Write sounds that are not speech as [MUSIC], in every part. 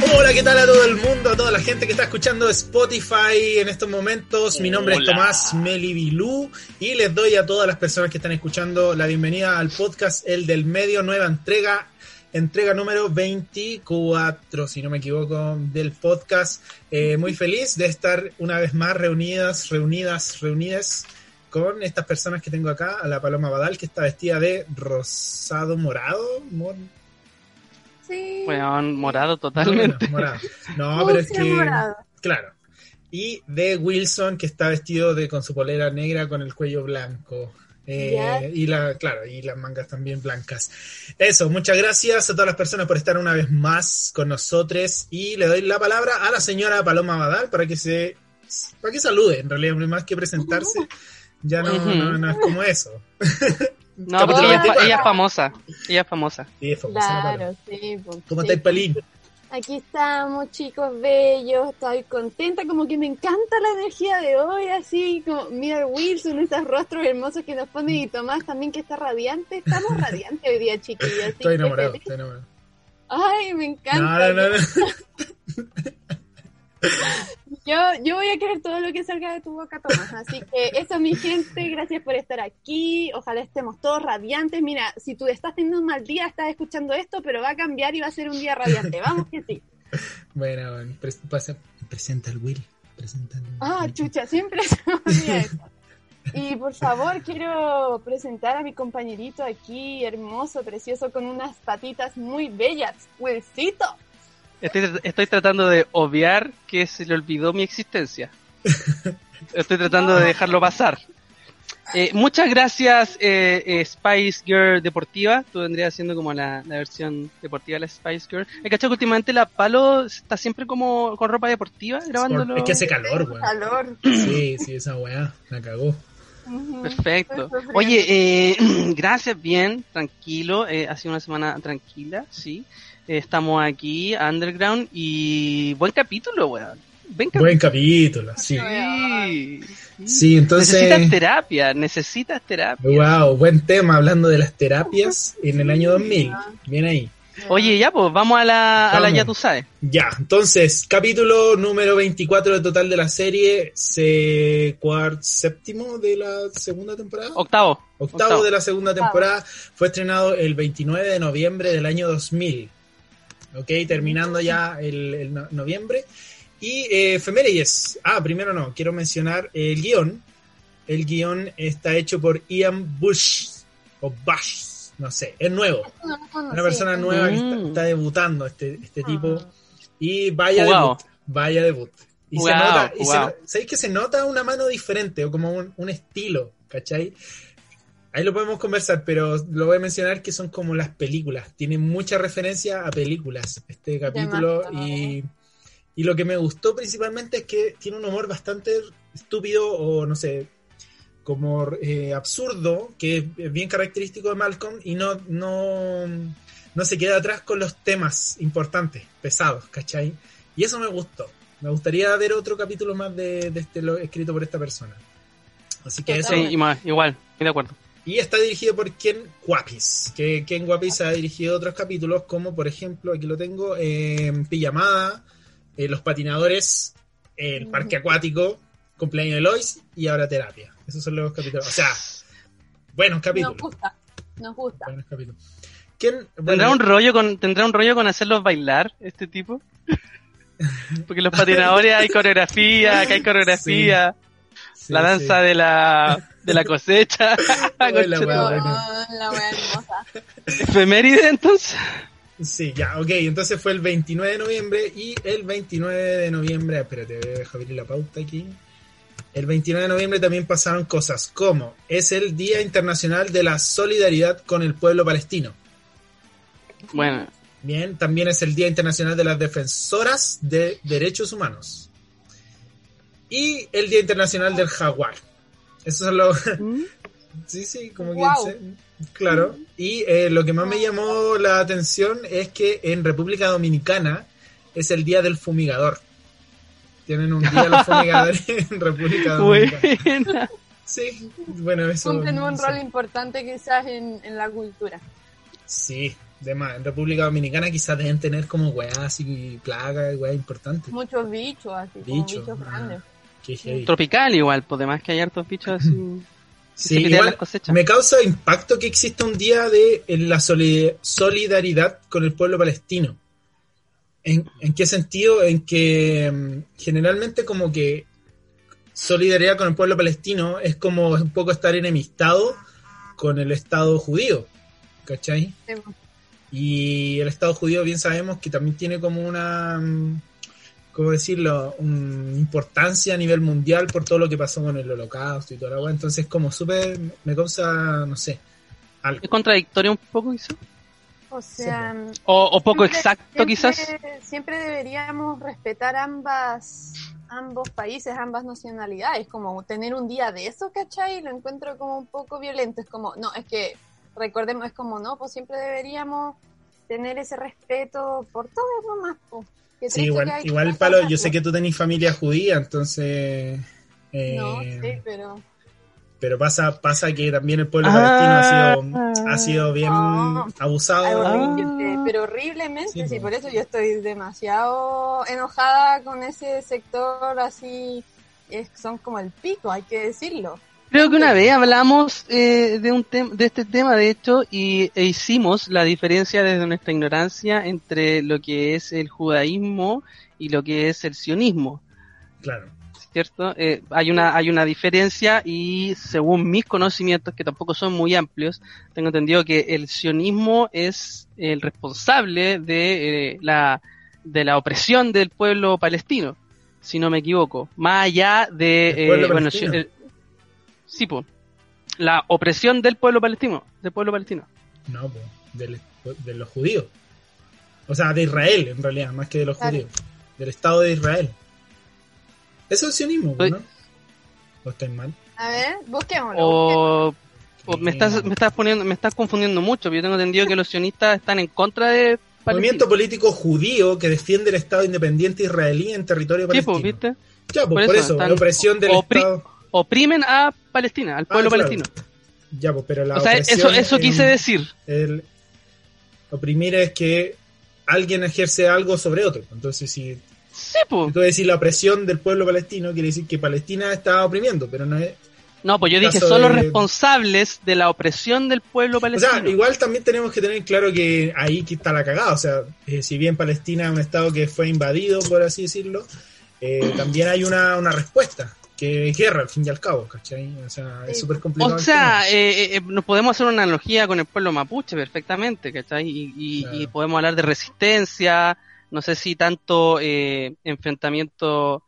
Hola, ¿qué tal a todo el mundo, a toda la gente que está escuchando Spotify en estos momentos? Mi nombre es Tomás Melibilú y les doy a todas las personas que están escuchando la bienvenida al podcast El del Medio, nueva entrega, entrega número 24, si no me equivoco, del podcast. Eh, muy feliz de estar una vez más reunidas, reunidas, reunidas con estas personas que tengo acá, a la Paloma Badal, que está vestida de rosado morado, mor- Sí. Weón, morado totalmente. Bueno, morado. No, pero es que. morado. Claro. Y de Wilson, que está vestido de con su polera negra con el cuello blanco. Eh, y la, claro, y las mangas también blancas. Eso, muchas gracias a todas las personas por estar una vez más con nosotros. Y le doy la palabra a la señora Paloma Badal para que se para que salude, en realidad, más que presentarse. Ya no, no, no es como eso. [LAUGHS] No, porque ella, es fa- 24. ella es famosa. Ella es famosa. Sí, es famosa. Claro, sí. pues, ¿Cómo sí. estáis, Palín? Aquí estamos, chicos bellos. Estoy contenta, como que me encanta la energía de hoy, así como mira Wilson, esos rostros hermosos que nos pone y Tomás también que está radiante. Estamos [LAUGHS] radiantes hoy día, chiquillos. Estoy enamorado, estoy enamorado. Ay, me encanta. No, no, no, no. [LAUGHS] Yo, yo voy a querer todo lo que salga de tu boca, Tomás. Así que eso, mi gente, gracias por estar aquí. Ojalá estemos todos radiantes. Mira, si tú estás teniendo un mal día, estás escuchando esto, pero va a cambiar y va a ser un día radiante. Vamos que sí. Bueno, bueno, pasa- presenta al Will. Presenta al Ah, chucha, siempre se me olvida eso. Y por favor, quiero presentar a mi compañerito aquí, hermoso, precioso, con unas patitas muy bellas. Wilcito. Estoy, estoy tratando de obviar que se le olvidó mi existencia. [LAUGHS] Estoy tratando de dejarlo pasar. Eh, muchas gracias, eh, eh, Spice Girl Deportiva. Tú vendrías siendo como la, la versión deportiva de la Spice Girl. He cachado que últimamente la Palo está siempre como con ropa deportiva grabándolo. Es que hace calor, weón. Calor. Sí, sí, esa weá la cagó. Perfecto. Oye, eh, [CLEARS THROAT] gracias, bien, tranquilo. Eh, ha sido una semana tranquila, sí. Estamos aquí, Underground, y buen capítulo, weón. Buen capítulo. Buen capítulo, sí. Sí. Sí, entonces. Necesitas terapia, necesitas terapia. Wow, buen tema hablando de las terapias en el año 2000. Bien ahí. Oye, ya, pues, vamos a la, a la Vamos. ya tú sabes. Ya, entonces, capítulo número 24 del total de la serie, se, cuart, séptimo de la segunda temporada. Octavo. Octavo, de la segunda Octavo. temporada fue estrenado el 29 de noviembre del año 2000. Ok, terminando ya el, el no- noviembre. Y eh, efemérides. Ah, primero no, quiero mencionar el guion. El guion está hecho por Ian Bush o Bush, no sé, es nuevo. Una persona nueva que está, Mm. está debutando, este, este tipo. Y vaya Jugado. debut. Vaya debut. Y se Jugado, nota, y se jugado. no- ¿sabéis que se nota una mano diferente o como un, un estilo? ¿Cachai? Ahí lo podemos conversar, pero lo voy a mencionar que son como las películas. Tiene mucha referencia a películas este capítulo. Y, y lo que me gustó principalmente es que tiene un humor bastante estúpido o no sé, como eh, absurdo, que es bien característico de Malcolm y no, no, no se queda atrás con los temas importantes, pesados, ¿cachai? Y eso me gustó. Me gustaría ver otro capítulo más de, de este lo escrito por esta persona. Así que eso. Sí, y más, igual, estoy de acuerdo. Y está dirigido por Ken Guapis, que Ken Guapis ha dirigido otros capítulos, como por ejemplo, aquí lo tengo, eh, Pijamada, eh, Los Patinadores, El Parque Acuático, Cumpleaños de Lois y ahora Terapia. Esos son los capítulos. O sea, buenos capítulos. Nos gusta, nos gusta. Buenos capítulos. ¿Tendrá un rollo con, tendrá un rollo con hacerlos bailar, este tipo? [LAUGHS] Porque los patinadores hay coreografía, acá hay coreografía, sí, la danza sí. de la, [LAUGHS] de la cosecha. [LAUGHS] Hola, Conchetumare. weón. Oh, la wea hermosa. Efeméride, entonces. Sí, ya, ok. Entonces fue el 29 de noviembre y el 29 de noviembre, espérate, voy a dejar abrir la pauta aquí. El 29 de noviembre también pasaron cosas como es el Día Internacional de la Solidaridad con el Pueblo Palestino. Bueno, Bien, también es el Día Internacional de las Defensoras de Derechos Humanos. Y el Día Internacional del Jaguar. Eso es lo... [LAUGHS] ¿Mm? sí, sí, como que... Claro. Y eh, lo que más me llamó la atención es que en República Dominicana es el Día del Fumigador. Tienen un día los [LAUGHS] fumigadores en República Dominicana. Sí, bueno, eso. Cumplen un rol importante quizás en, en la cultura. Sí, Además, en República Dominicana quizás deben tener como weas así, plagas, weas importantes. Muchos bichos, así, bichos, como bichos ah, grandes. Tropical igual, pues además que hay hartos bichos así. [LAUGHS] sí, igual me causa impacto que exista un día de en la solidaridad con el pueblo palestino. ¿En, ¿En, qué sentido? En que mm, generalmente como que solidaridad con el pueblo palestino es como un poco estar enemistado con el Estado judío. ¿Cachai? Sí. Y el Estado judío bien sabemos que también tiene como una, mm, ¿cómo decirlo?, una importancia a nivel mundial por todo lo que pasó con el holocausto y toda la agua. Entonces como súper, me causa, no sé. Algo. ¿Es contradictorio un poco eso? O sea, o, poco exacto quizás. Siempre deberíamos respetar ambas ambos países, ambas nacionalidades, como tener un día de eso, ¿cachai? Lo encuentro como un poco violento, es como, no, es que recordemos, es como, no, pues siempre deberíamos tener ese respeto por todo nomás. Pues. Sí, igual, igual Palo, yo sé que tú tenés familia judía, entonces... Eh, no, sí, pero... Pero pasa, pasa que también el pueblo palestino ha sido, ha sido bien abusado. pero horriblemente, sí, por eso yo estoy demasiado enojada con ese sector así, es, son como el pico, hay que decirlo. Creo que una vez hablamos eh, de, un de este tema, de hecho, y e hicimos la diferencia desde nuestra ignorancia entre lo que es el judaísmo y lo que es el sionismo. Claro. ¿Cierto? Eh, hay, una, hay una diferencia y según mis conocimientos, que tampoco son muy amplios, tengo entendido que el sionismo es el responsable de, eh, la, de la opresión del pueblo palestino, si no me equivoco. Más allá de... bueno, Sí, pues. La opresión del pueblo palestino. Del pueblo palestino. No, pues. De los judíos. O sea, de Israel, en realidad, más que de los judíos. Del Estado de Israel. Eso es sionismo, ¿no? ¿O estoy mal? A ver, busquémoslo. O, me, estás, me estás poniendo, me estás confundiendo mucho. Yo tengo entendido que los sionistas están en contra de Movimiento político judío que defiende el Estado independiente israelí en territorio pues, palestino. Sí, ¿viste? Ya, pues por, eso, la opresión del Estado oprimen a Palestina, al pueblo ah, palestino. Ya, pues, pero la o sea, eso, eso quise decir. El oprimir es que alguien ejerce algo sobre otro. Entonces, si, sí, pues. tú decir la opresión del pueblo palestino, quiere decir que Palestina está oprimiendo, pero no es. No, pues yo dije, son los responsables de la opresión del pueblo palestino. O sea, igual también tenemos que tener claro que ahí está la cagada. O sea, eh, si bien Palestina es un estado que fue invadido, por así decirlo, eh, también hay una, una respuesta que es guerra al fin y al cabo, ¿cachai? O sea, es súper complicado. O sea, eh, eh, nos podemos hacer una analogía con el pueblo mapuche perfectamente, ¿cachai? Y, podemos hablar de resistencia, no sé si tanto eh, enfrentamiento.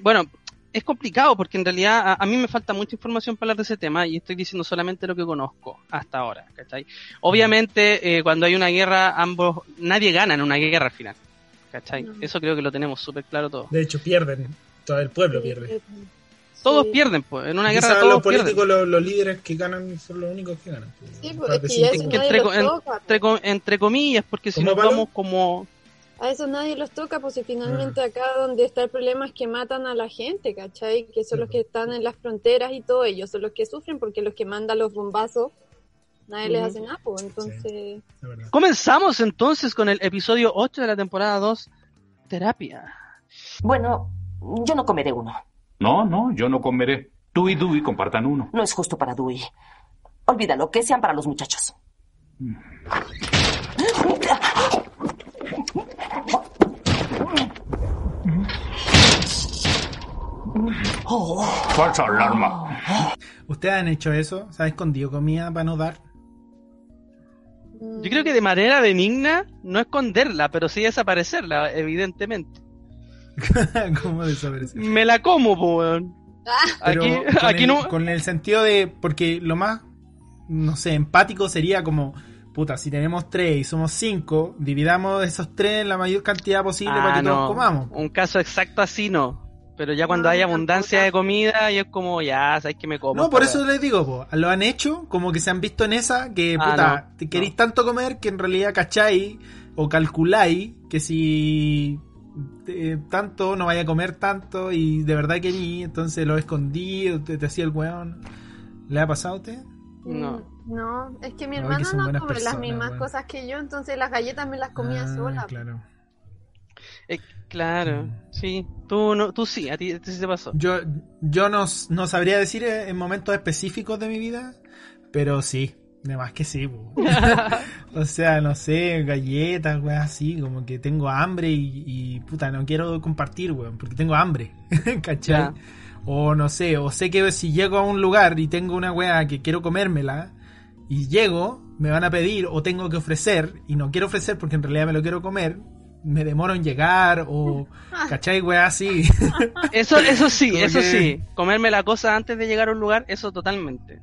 bueno, es complicado porque en realidad a, mí me falta mucha información para hablar de ese tema y estoy diciendo solamente lo que conozco hasta ahora, ¿cachai? Obviamente, cuando hay una guerra, ambos, nadie gana en una guerra al final, ¿cachai? Eso creo que lo tenemos súper claro todo. De hecho, pierden todo el pueblo pierde. Todos pierden, pues. En una guerra todos los políticos, los, líderes que ganan son los únicos que ganan. Sí, pues, entre, comillas, porque si nos vamos como... A eso nadie los toca, pues si finalmente ah. acá donde está el problema es que matan a la gente, ¿cachai? Que son los que están en las fronteras y todo ellos son los que sufren porque los que mandan los bombazos nadie les hace nada, pues entonces... Comenzamos entonces con el episodio 8 de la temporada 2, Terapia. Bueno, yo no comeré uno. No, no, yo no comeré. Tú y Dewey compartan uno. No es justo para Dewey. Olvídalo, que sean para los muchachos. Falsa alarma. ¿Ustedes han hecho eso? ¿Se han escondido comida para no dar? Yo creo que de manera benigna no esconderla, pero sí desaparecerla, evidentemente. [LAUGHS] ¿Cómo desaparecer? Me la como, po, weón. Aquí, aquí no. Con el sentido de. Porque lo más, no sé, empático sería como puta, si tenemos tres y somos cinco, dividamos esos tres en la mayor cantidad posible Ah, para que no. todos comamos. Un caso exacto así no. Pero ya cuando No, hay abundancia de comida, y es como, ya, sabes que me como. No, por eso les digo, po, lo han hecho, como que se han visto en esa, que Ah, puta, no, te queréis no. tanto comer que en realidad cacháis o calculáis que si eh, tanto no vaya a comer tanto y de verdad querí, entonces lo escondí, te, te hacía el weón. ¿Le ha pasado a usted? No. Mm, No, es que mi que hermano son no come las mismas cosas que yo, entonces las galletas me las comía Ah, sola. Claro. Eh, claro, sí. Tú, no, tú sí, a ti, a ti sí te pasó. Yo, yo no, no sabría decir eh, en momentos específicos de mi vida, pero sí, de más que sí. [LAUGHS] o sea, no sé, galletas, weón, así, como que tengo hambre y, y, puta, no quiero compartir, weón, porque tengo hambre, [LAUGHS] ¿cachai? O no sé, o sé que si llego a un lugar y tengo una weá que quiero comérmela, y llego, me van a pedir o tengo que ofrecer, y no quiero ofrecer porque en realidad me lo quiero comer, me demoro en llegar, o, ¿cachai, weá, así? Eso, eso sí, [LAUGHS] Como eso que- sí. Comerme la cosa antes de llegar a un lugar, eso totalmente.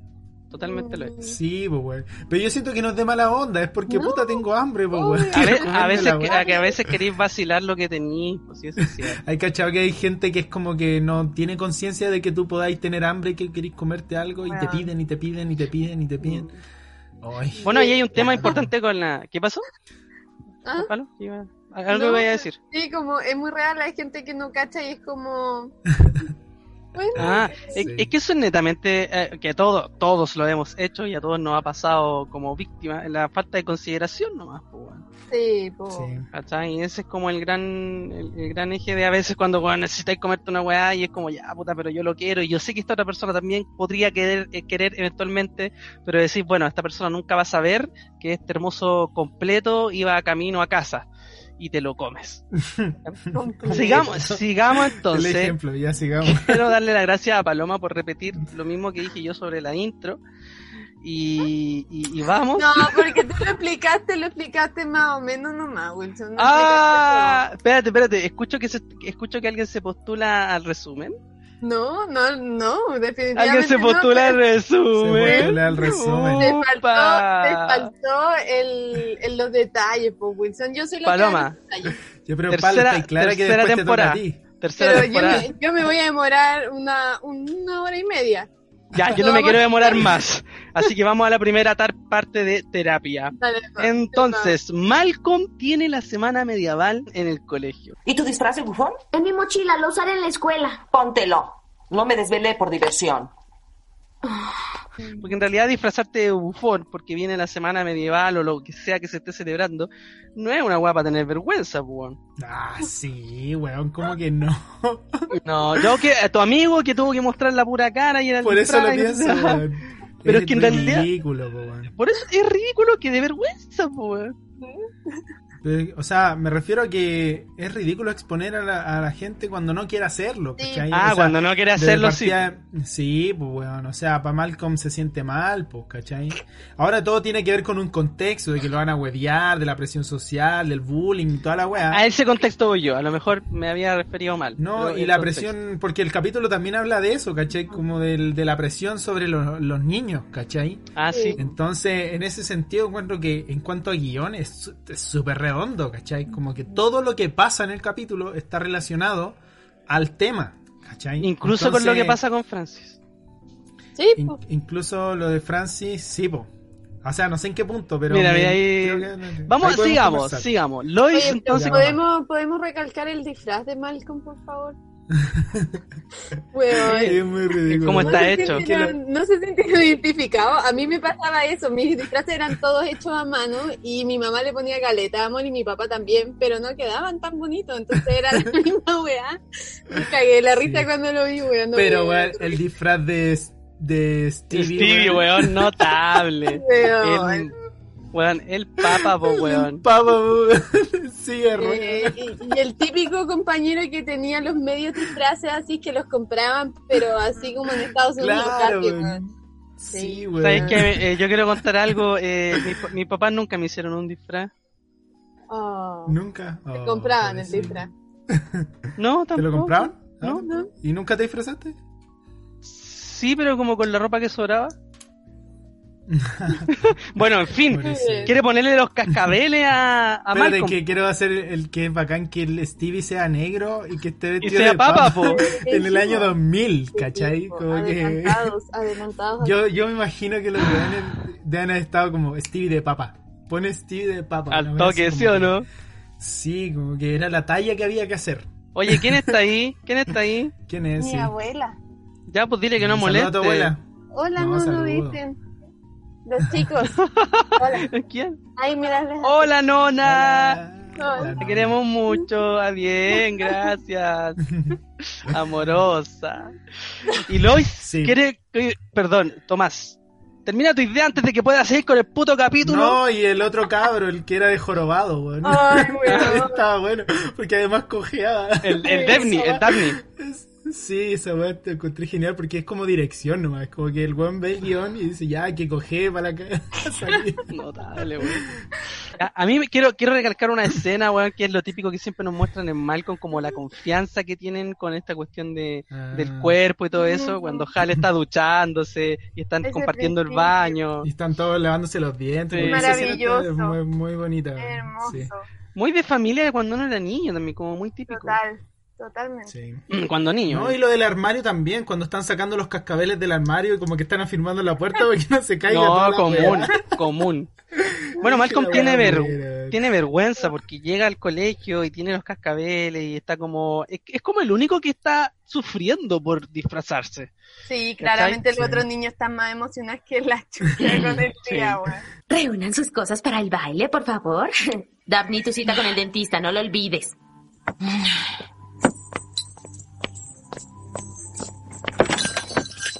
Totalmente lo es. Sí, pues. Pero yo siento que no es de mala onda, es porque No. puta tengo hambre, pues. A, [LAUGHS] veces, que, a que a veces queréis vacilar lo que tenéis, pues sí, eso es cierto. Hay cachado que hay gente que es como que no tiene conciencia de que tú podáis tener hambre y que queréis comerte algo y te piden y te piden y te piden y te piden. Ay. Bueno, ahí hay un tema importante con la... ¿Qué pasó? ¿Ah? Palo? Algo No, voy a decir. Sí, como es muy real, hay gente que no cacha y es como... [LAUGHS] Bueno, Ah, Sí. es, es que eso es netamente eh, que todo, todos lo hemos hecho y a todos nos ha pasado como víctima, la falta de consideración nomás, pues, sí, po. Sí. ¿Cachai? Y ese es como el gran, el, el gran eje de a veces cuando weón, necesitáis comerte una weá y es como, ya puta, pero yo lo quiero y yo sé que esta otra persona también podría querer, eh, querer eventualmente, pero decir, bueno, esta persona nunca va a saber que este hermoso completo iba camino a casa y te lo comes. [LAUGHS] Sigamos, sigamos El entonces. ejemplo, ya sigamos. [LAUGHS] Quiero darle las gracias a Paloma por repetir lo mismo que dije yo sobre la intro. Y, y, y vamos. No, porque tú lo explicaste, lo explicaste más o menos nomás, Wilson. no ah, espérate, espérate. Escucho que, se, escucho que alguien se postula al resumen. No, no, no, definitivamente Alguien se no, postula al pero resumen. Se postula al resumen. Te faltó, te faltó el, el- los detalles, pues, Wilson. Yo soy la Paloma. que. Yo, pero Tercera- está clara que tercera después temporada. te toca a ti. Tercera Pero yo temporada. me, yo me voy a demorar una, una hora y media. Ya, yo no me quiero demorar más. Así que vamos a la primera tar- parte de terapia. [LAUGHS] Dale. Entonces, Malcolm tiene la semana medieval en el colegio. ¿Y tu disfraz de bufón? En mi mochila, lo usaré en la escuela. Póntelo. No me desvelé por diversión. Porque en realidad disfrazarte de bufón porque viene la semana medieval o lo que sea que se esté celebrando, no es una guapa tener vergüenza, pues, weón. Ah, sí, weón, como que no. [LAUGHS] No, yo que a tu amigo que tuvo que mostrar la pura cara y era el Por eso lo pienso, weón. Pero es que en realidad- ridículo, po, weón. Por eso es ridículo que de vergüenza, weón. Pero, O sea, me refiero a que es ridículo exponer a la, a la gente cuando no quiere hacerlo. Sí. Ah, O sea, cuando no quiere hacerlo, sí. partida- Sí, pues weón, o sea, para Malcolm se siente mal, pues, ¿cachai? Ahora todo tiene que ver con un contexto de que lo van a huevear, de la presión social, del bullying y toda la weá. A ese contexto voy yo, a lo mejor me había referido mal. No, y la contexto. presión, porque el capítulo también habla de eso, ¿cachai? Como del, de la presión sobre los, los niños, ¿cachai? Ah, sí. Entonces, en ese sentido, encuentro que en cuanto a guion es súper redondo, ¿cachai? Como que todo lo que pasa en el capítulo está relacionado al tema, ¿cachai? Incluso con lo que pasa con Francis. Sí, in- incluso lo de Francis, sí, po. O sea, no sé en qué punto, pero... Mira, ahí- creo que- Vamos, ahí sigamos, conversar. sigamos. Lois, Oye, entonces, ¿podemos, ¿podemos recalcar el disfraz de Malcolm, por favor? Weón. Es muy ridículo. ¿Cómo No está se hecho? sintieron- no se sintieron identificados. A mí me pasaba eso. Mis disfraces eran todos hechos a mano y mi mamá le ponía galeta amor y mi papá también, pero no quedaban tan bonitos. Entonces era [LAUGHS] la misma weá. Me cagué la risa Sí. cuando lo vi, weón. no Pero, weón, el disfraz de, de Stevie, Stevie, weón, notable. [LAUGHS] Weón. El, weón, el papa, po, weón. Pavo, [LAUGHS] sí, error. Eh, y, el típico compañero que tenía los medios disfraces así que los compraban, pero así como en Estados Unidos. Claro, casi, weón. weón. Sí, Sí. weón. ¿Sabes qué? Eh, yo quiero contar algo. Eh, mis, pa- mis papás nunca me hicieron un disfraz. Oh, Nunca. te Oh, compraban el disfraz. [LAUGHS] No, ¿Te tampoco. lo compraban? No, Ah, no. ¿Y nunca te disfrazaste? Sí, pero como con la ropa que sobraba. [LAUGHS] bueno, en fin, quiere ponerle los cascabeles a, a Malcolm. que quiero hacer el que es bacán que el Stevie sea negro y que esté vestido y sea de papa, [LAUGHS] po. en el año 2000, ¿cachai? Como adelantados, que... adelantados. [LAUGHS] Yo, yo me imagino que los de haber estado como Stevie de papa. Pone Stevie de papa. Al toque, ¿sí o no? Sí, como que era la talla que había que hacer. Oye, ¿quién está ahí? ¿Quién está ahí? ¿Quién es? Mi abuela. Ya, pues dile que no moleste. a tu abuela. Hola, no, no, dicen. Los chicos. [LAUGHS] Hola. ¿Quién? Ay, mira. Hola, nona. Te queremos mucho. A bien, gracias. [LAUGHS] Amorosa. Y Lois quiere. Perdón, Tomás. Termina tu idea antes de que puedas seguir con el puto capítulo. No, y el otro cabro, el que era de jorobado, weón. Ay, [LAUGHS] Estaba bueno, porque además cojeaba. El, el Devni, el Devni. Sí, esa weá te encontré genial porque es como dirección nomás. Como que el weón ve el guion y dice, ya, que coge para la casa. [LAUGHS] [LAUGHS] Notable, weón. A, mí quiero, quiero recalcar una escena, weón, que es lo típico que siempre nos muestran en Malcolm, como la confianza que tienen con esta cuestión de, del ah. cuerpo y todo eso, cuando Hal está duchándose y están compartiendo el baño. Y están todos lavándose los dientes. Maravilloso. muy, muy bonita. Hermoso. Muy de familia de cuando uno era niño también, como muy típico. Total. Totalmente. Sí. Mm, cuando niño. No, y lo del armario también, cuando están sacando los cascabeles del armario y como que están afirmando la puerta para que no se caiga. No, común, común. [LAUGHS] Bueno, Malcolm tiene, ver, tiene vergüenza porque llega al colegio y tiene los cascabeles y está como... Es, como el único que está sufriendo por disfrazarse. Sí, claramente los otros niños están más emocionados que la chucha [LAUGHS] con el día, Reúnan sus cosas para el baile, por favor. [LAUGHS] Daphne, tu cita con el dentista, no lo olvides.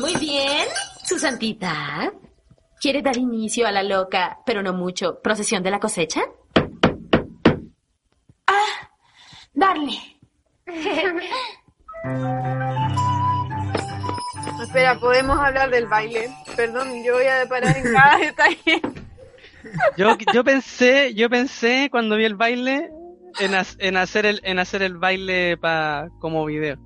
Muy bien, su santidad. ¿Quiere dar inicio a la loca, pero no mucho, procesión de la cosecha? Ah, darle. Espera, podemos hablar del baile. Perdón, yo voy a parar en cada detalle. Yo, yo pensé, yo pensé cuando vi el baile en, en hacer el en hacer el baile pa, como video.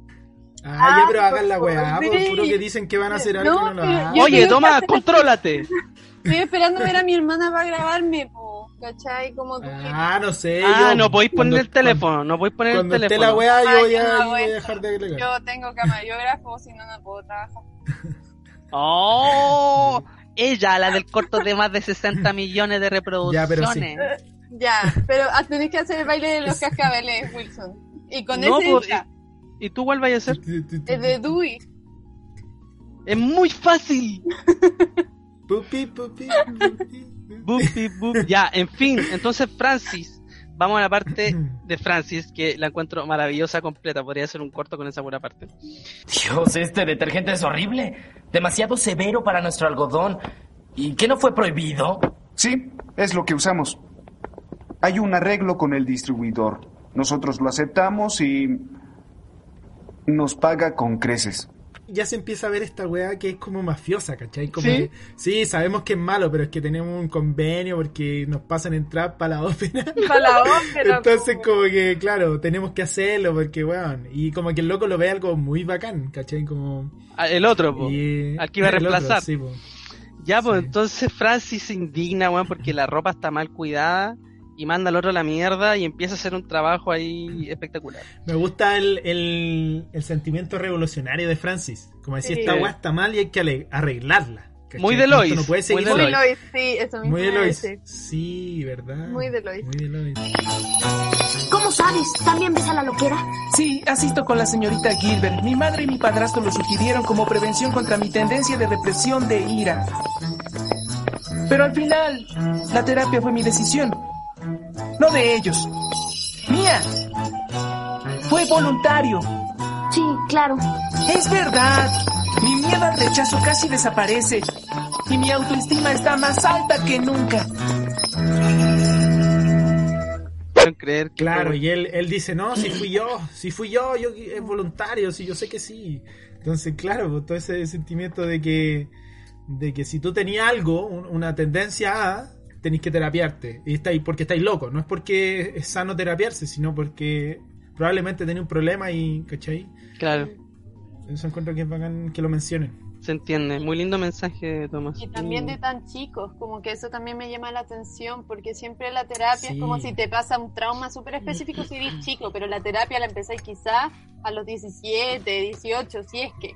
Ah, ya, pero hagan la weá, por puro que dicen que van a hacer algo no, no lo Oye, toma, contrólate. Estoy esperando ver a mi hermana para grabarme, po, ¿cachai? Como tú Ah, no sé. Ah, no podéis poner el teléfono, no podéis poner el teléfono. La weá, yo voy a, voy a dejar de grabar. Yo tengo cámara, yo grafo, si no, no puedo trabajar. ¡Oh! Ella, la del corto de más de 60 millones de reproducciones. Ya, pero sí. Ya, pero tenés que hacer el baile de los cascabeles, Wilson. Y con no, ese... Pues, ¿Y tú cuál vayas a hacer? Es de Dewey. Es muy fácil. [LAUGHS] pupi, pupi, pupi. Ya, en fin, entonces Francis, vamos a la parte de Francis, que la encuentro maravillosa, completa. Podría ser un corto con esa buena parte. Dios, este detergente es horrible. Demasiado severo para nuestro algodón. ¿Y qué no fue prohibido? Sí, es lo que usamos. Hay un arreglo con el distribuidor. Nosotros lo aceptamos y nos paga con creces. Ya se empieza a ver esta weá que es como mafiosa, ¿cachai? Como ¿Sí? sí, sabemos que es malo, pero es que tenemos un convenio porque nos pasan entrar para la ópera. [LAUGHS] Para la ópera. [LAUGHS] Entonces, como que, claro, tenemos que hacerlo porque, weón. Y como que el loco lo ve algo muy bacán, ¿cachai? Como. Ah, el otro, po. Al que iba a reemplazar. sí, Ya, pues entonces Francis se indigna, weón, porque la ropa está mal cuidada y manda al otro a la mierda y empieza a hacer un trabajo ahí espectacular. Me gusta el, el, sentimiento revolucionario de Francis. Como decía, esta weá está mal y hay que arreglarla. Muy de Lois. muy de Lois. sí, eso mismo. Muy de Lois. Sí, ¿verdad? Muy de Lois. Muy de Lois. ¿Cómo sabes? ¿También ves a la loquera? Sí, asisto con la señorita Gilbert. Mi madre y mi padrastro lo sugirieron como prevención contra mi tendencia de represión de ira. Pero al final, la terapia fue mi decisión no de ellos. Mía. Fue voluntario. Sí, claro. Es verdad. Mi miedo al rechazo casi desaparece. Y mi autoestima está más alta que nunca. creer claro, y él, él dice, no, si fui yo, si fui yo, yo es voluntario, si yo sé que sí. Entonces, claro, pues, todo ese sentimiento de que, de que si tú tenías algo, una tendencia a, tenéis que terapiarte. Y estáis, porque estáis locos. No es porque es sano terapiarse, sino porque probablemente tenéis un problema y, ¿cachai? Claro. Eso encuentro que es bacán que lo mencionen. Se entiende, muy lindo mensaje, Tomás. Y también de tan chicos, como que eso también me llama la atención, porque siempre la terapia es como si te pasa un trauma súper específico si eres chico, pero la terapia la empezáis quizás a los 17, 18, si es que.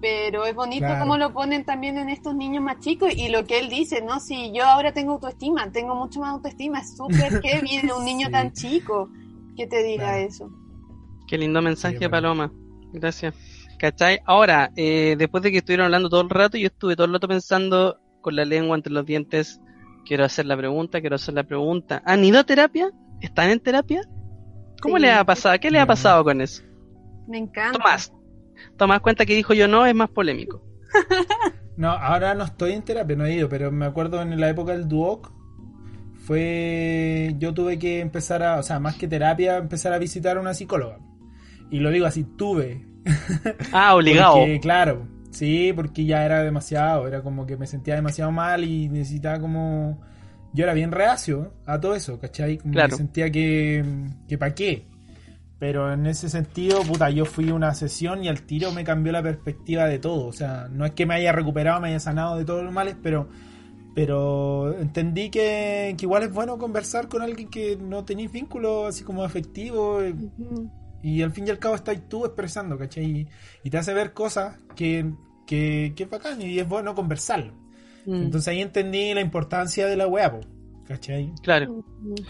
Pero es bonito como lo ponen también en estos niños más chicos y lo que él dice, ¿no? Si yo ahora tengo autoestima, tengo mucho más autoestima, es súper [LAUGHS] heavy de un niño tan chico que te diga eso. Qué lindo mensaje, Paloma. Gracias. ¿Cachai? Ahora, eh, después de que estuvieron hablando todo el rato, yo estuve todo el rato pensando con la lengua entre los dientes, quiero hacer la pregunta, quiero hacer la pregunta. ¿Han ido a terapia? ¿Están en terapia? ¿Cómo le ha pasado? ¿Qué le ha pasado con eso? Me encanta. Tomás, Tomás cuenta que dijo yo no, es más polémico. [LAUGHS] no, ahora no estoy en terapia, no he ido, pero me acuerdo en la época del Duoc, fue, yo tuve que empezar a, o sea, más que terapia, empezar a visitar a una psicóloga. Y lo digo así, tuve, Ah, [LAUGHS] obligado. claro, sí, porque ya era demasiado, era como que me sentía demasiado mal y necesitaba como... Yo era bien reacio a todo eso, ¿cachai? Como que sentía que, que pa' qué. Pero en ese sentido, puta, yo fui a una sesión y al tiro me cambió la perspectiva de todo. O sea, no es que me haya recuperado, me haya sanado de todos los males, pero pero entendí que, igual es bueno conversar con alguien que no tenéis vínculo así como afectivo. Y al fin y al cabo estás tú expresando, ¿cachai? Y, te hace ver cosas que, que, es bacán y es bueno conversarlo. Mm. Entonces ahí entendí la importancia de la web, ¿cachai? Claro.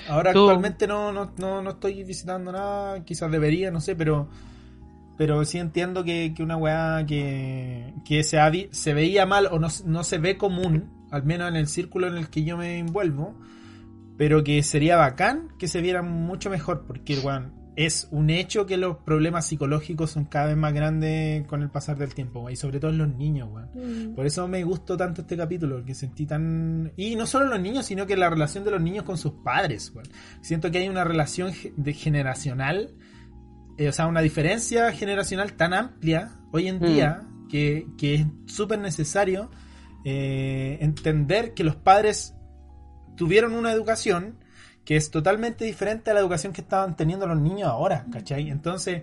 Ahora actualmente no, no, no, estoy visitando nada, quizás debería, no sé, pero pero sí entiendo que, que una weá que, que se, se veía mal o no, no se ve común, al menos en el círculo en el que yo me envuelvo, pero que sería bacán que se viera mucho mejor, porque, bueno, es un hecho que los problemas psicológicos son cada vez más grandes con el pasar del tiempo, y sobre todo en los niños, weón. Mm. Por eso me gustó tanto este capítulo, que sentí tan... Y no solo los niños, sino que la relación de los niños con sus padres, weón. Siento que hay una relación de generacional, eh, o sea, una diferencia generacional tan amplia hoy en mm. día, que, que, es súper necesario eh, entender que los padres tuvieron una educación que es totalmente diferente a la educación que estaban teniendo los niños ahora, ¿cachai? Entonces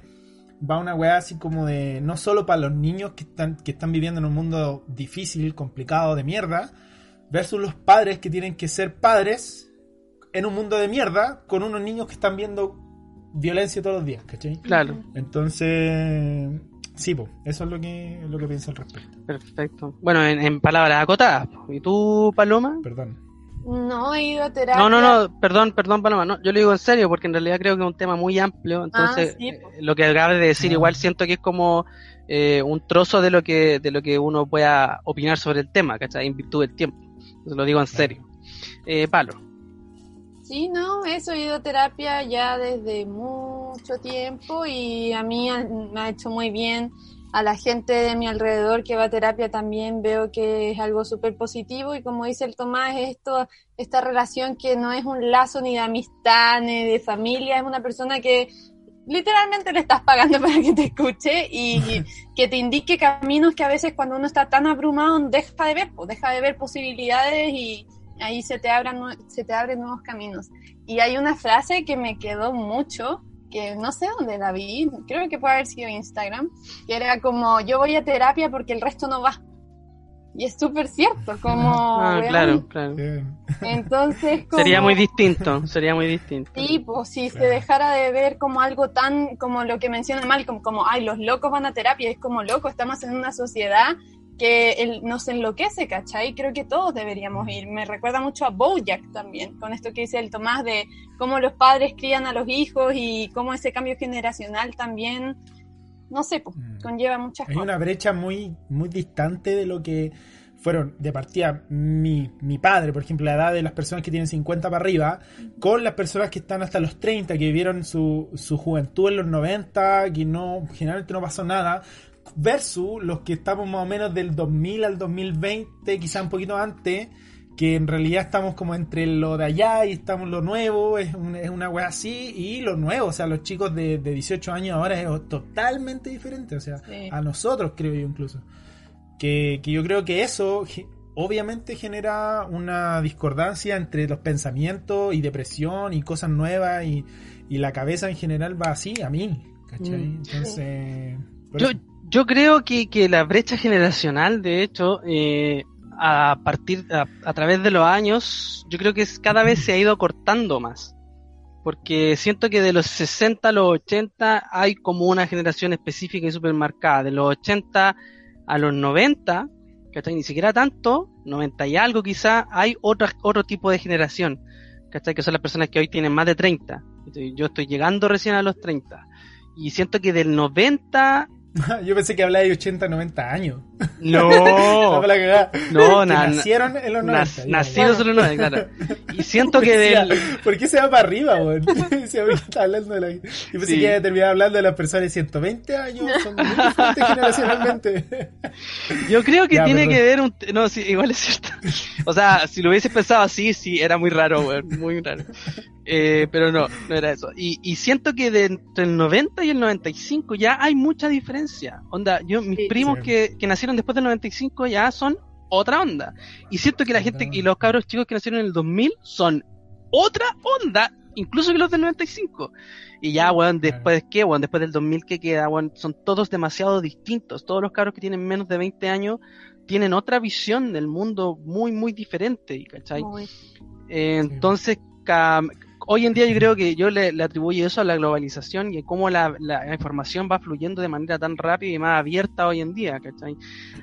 va una weá así como de, no solo para los niños que están, que están viviendo en un mundo difícil, complicado, de mierda, versus los padres que tienen que ser padres en un mundo de mierda con unos niños que están viendo violencia todos los días, ¿cachai? Claro. Entonces, sí, pues, eso es lo que, lo que pienso al respecto. Perfecto. Bueno, en, en palabras acotadas. ¿Y tú, Paloma? Perdón. No he ido a terapia. No, no, no, perdón, perdón, Paloma. No, yo lo digo en serio porque en realidad creo que es un tema muy amplio. Entonces, ah, eh, lo que acabas de decir, igual siento que es como eh, un trozo de lo que de lo que uno pueda opinar sobre el tema, ¿cachai? En virtud del tiempo. Entonces, lo digo en serio. Eh, Palo. Sí, no, eso he ido a terapia ya desde mucho tiempo y a mí me ha hecho muy bien a la gente de mi alrededor que va a terapia también veo que es algo súper positivo y como dice el Tomás, esto, esta relación que no es un lazo ni de amistad ni de familia, es una persona que literalmente le estás pagando [LAUGHS] para que te escuche y [LAUGHS] que te indique caminos que a veces cuando uno está tan abrumado deja de ver, pues deja de ver posibilidades y ahí se te abran, se te abren nuevos caminos. Y hay una frase que me quedó mucho, que no sé dónde la vi, creo que puede haber sido Instagram, que era como yo voy a terapia porque el resto no va. Y es súper cierto, como... Ah, claro, claro. Entonces... [LAUGHS] Sería muy distinto, sería muy distinto. Sí, pues si se dejara de ver como algo tan, como lo que menciona Malcolm, como, ay, los locos van a terapia, es como loco, estamos en una sociedad que nos enloquece, ¿cachai? Creo que todos deberíamos ir. Me recuerda mucho a Bojack también, con esto que dice el Tomás de cómo los padres crían a los hijos y cómo ese cambio generacional también, no sé, pues, conlleva muchas cosas. Hay una brecha muy, muy distante de lo que fueron de partida mi, mi padre, por ejemplo, la edad de las personas que tienen 50 para arriba, con las personas que están hasta los 30, que vivieron su, su juventud en los 90, que no, generalmente no pasó nada, versus los que estamos más o menos del 2000 al 2020, quizá un poquito antes, que en realidad estamos como entre lo de allá y estamos lo nuevo, es, es una wea así, y lo nuevo, o sea, los chicos de, de 18 años ahora es totalmente diferente, o sea, a nosotros creo yo incluso. Que, que yo creo que eso obviamente genera una discordancia entre los pensamientos y depresión y cosas nuevas y, y la cabeza en general va así a mí, ¿cachai? Mm. Entonces... Yo, Yo creo que, que la brecha generacional, de hecho, eh, a partir, a, través de los años, yo creo que es, cada vez se ha ido cortando más. Porque siento que de los 60 a los 80 hay como una generación específica y súper marcada. De los 80 a los 90, ¿cachai? Ni siquiera tanto, 90 y algo quizá, hay otra, otro tipo de generación, ¿cachai? Que son las personas que hoy tienen más de 30. Yo estoy llegando recién a los 30. Y siento que del 90 [LAUGHS] Yo pensé que hablaba de 80, 90 años. No. [LAUGHS] no, nacieron en los 90. nacidos en los 90, claro. Y siento que del... ¿Por qué se va para arriba, weón? [LAUGHS] hablando de la... Yo pensé que iba a terminar hablando de las personas de 120 años. Son muy generacionalmente. Yo creo que tiene que ver un... No, sí, igual es cierto. O sea, si lo hubiese pensado así, sí, era muy raro, weón. Muy raro. Eh, pero no, no era eso. Y, y siento que de entre el 90 y el 95 ya hay mucha diferencia. Onda, yo, mis primos Que, que nacieron después del 95 ya son otra onda. Y siento que la gente y los cabros chicos que nacieron en el 2000 son otra onda, incluso que los del 95. Y ya, weón, después qué, weón, después del 2000 que queda, weón, son todos demasiado distintos. Todos los cabros que tienen menos de 20 años tienen otra visión del mundo muy, muy diferente, ¿cachai? Eh, entonces, hoy en día yo creo que yo le, atribuyo eso a la globalización y cómo la, información va fluyendo de manera tan rápida y más abierta hoy en día, ¿cachai?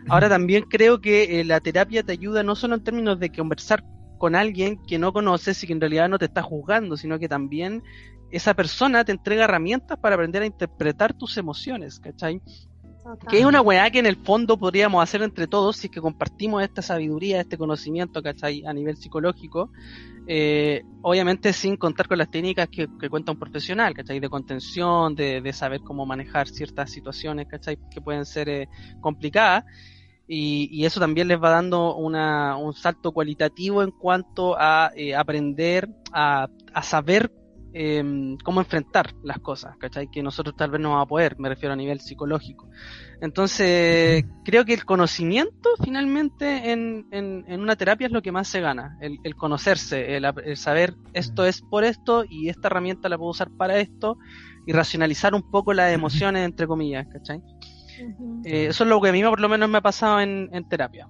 Ahora también creo que eh, la terapia te ayuda no solo en términos de conversar con alguien que no conoces y que en realidad no te está juzgando, sino que también esa persona te entrega herramientas para aprender a interpretar tus emociones, ¿cachai? Que es una weá que en el fondo podríamos hacer entre todos si es que compartimos esta sabiduría, este conocimiento, ¿cachai? A nivel psicológico. Eh, obviamente sin contar con las técnicas que, cuenta un profesional, ¿cachai? De contención, de, saber cómo manejar ciertas situaciones, ¿cachai? Que pueden ser eh, complicadas. Y, eso también les va dando una, un salto cualitativo en cuanto a eh, aprender a, a saber Em, cómo enfrentar las cosas, ¿cachai? Que nosotros tal vez no vamos a poder, me refiero a nivel psicológico. Entonces, creo que el conocimiento finalmente en, en, una terapia es lo que más se gana, el, conocerse, el, saber esto es por esto y esta herramienta la puedo usar para esto y racionalizar un poco las emociones, entre comillas, ¿cachai? Eh, eso es lo que a mí por lo menos me ha pasado en, en terapia.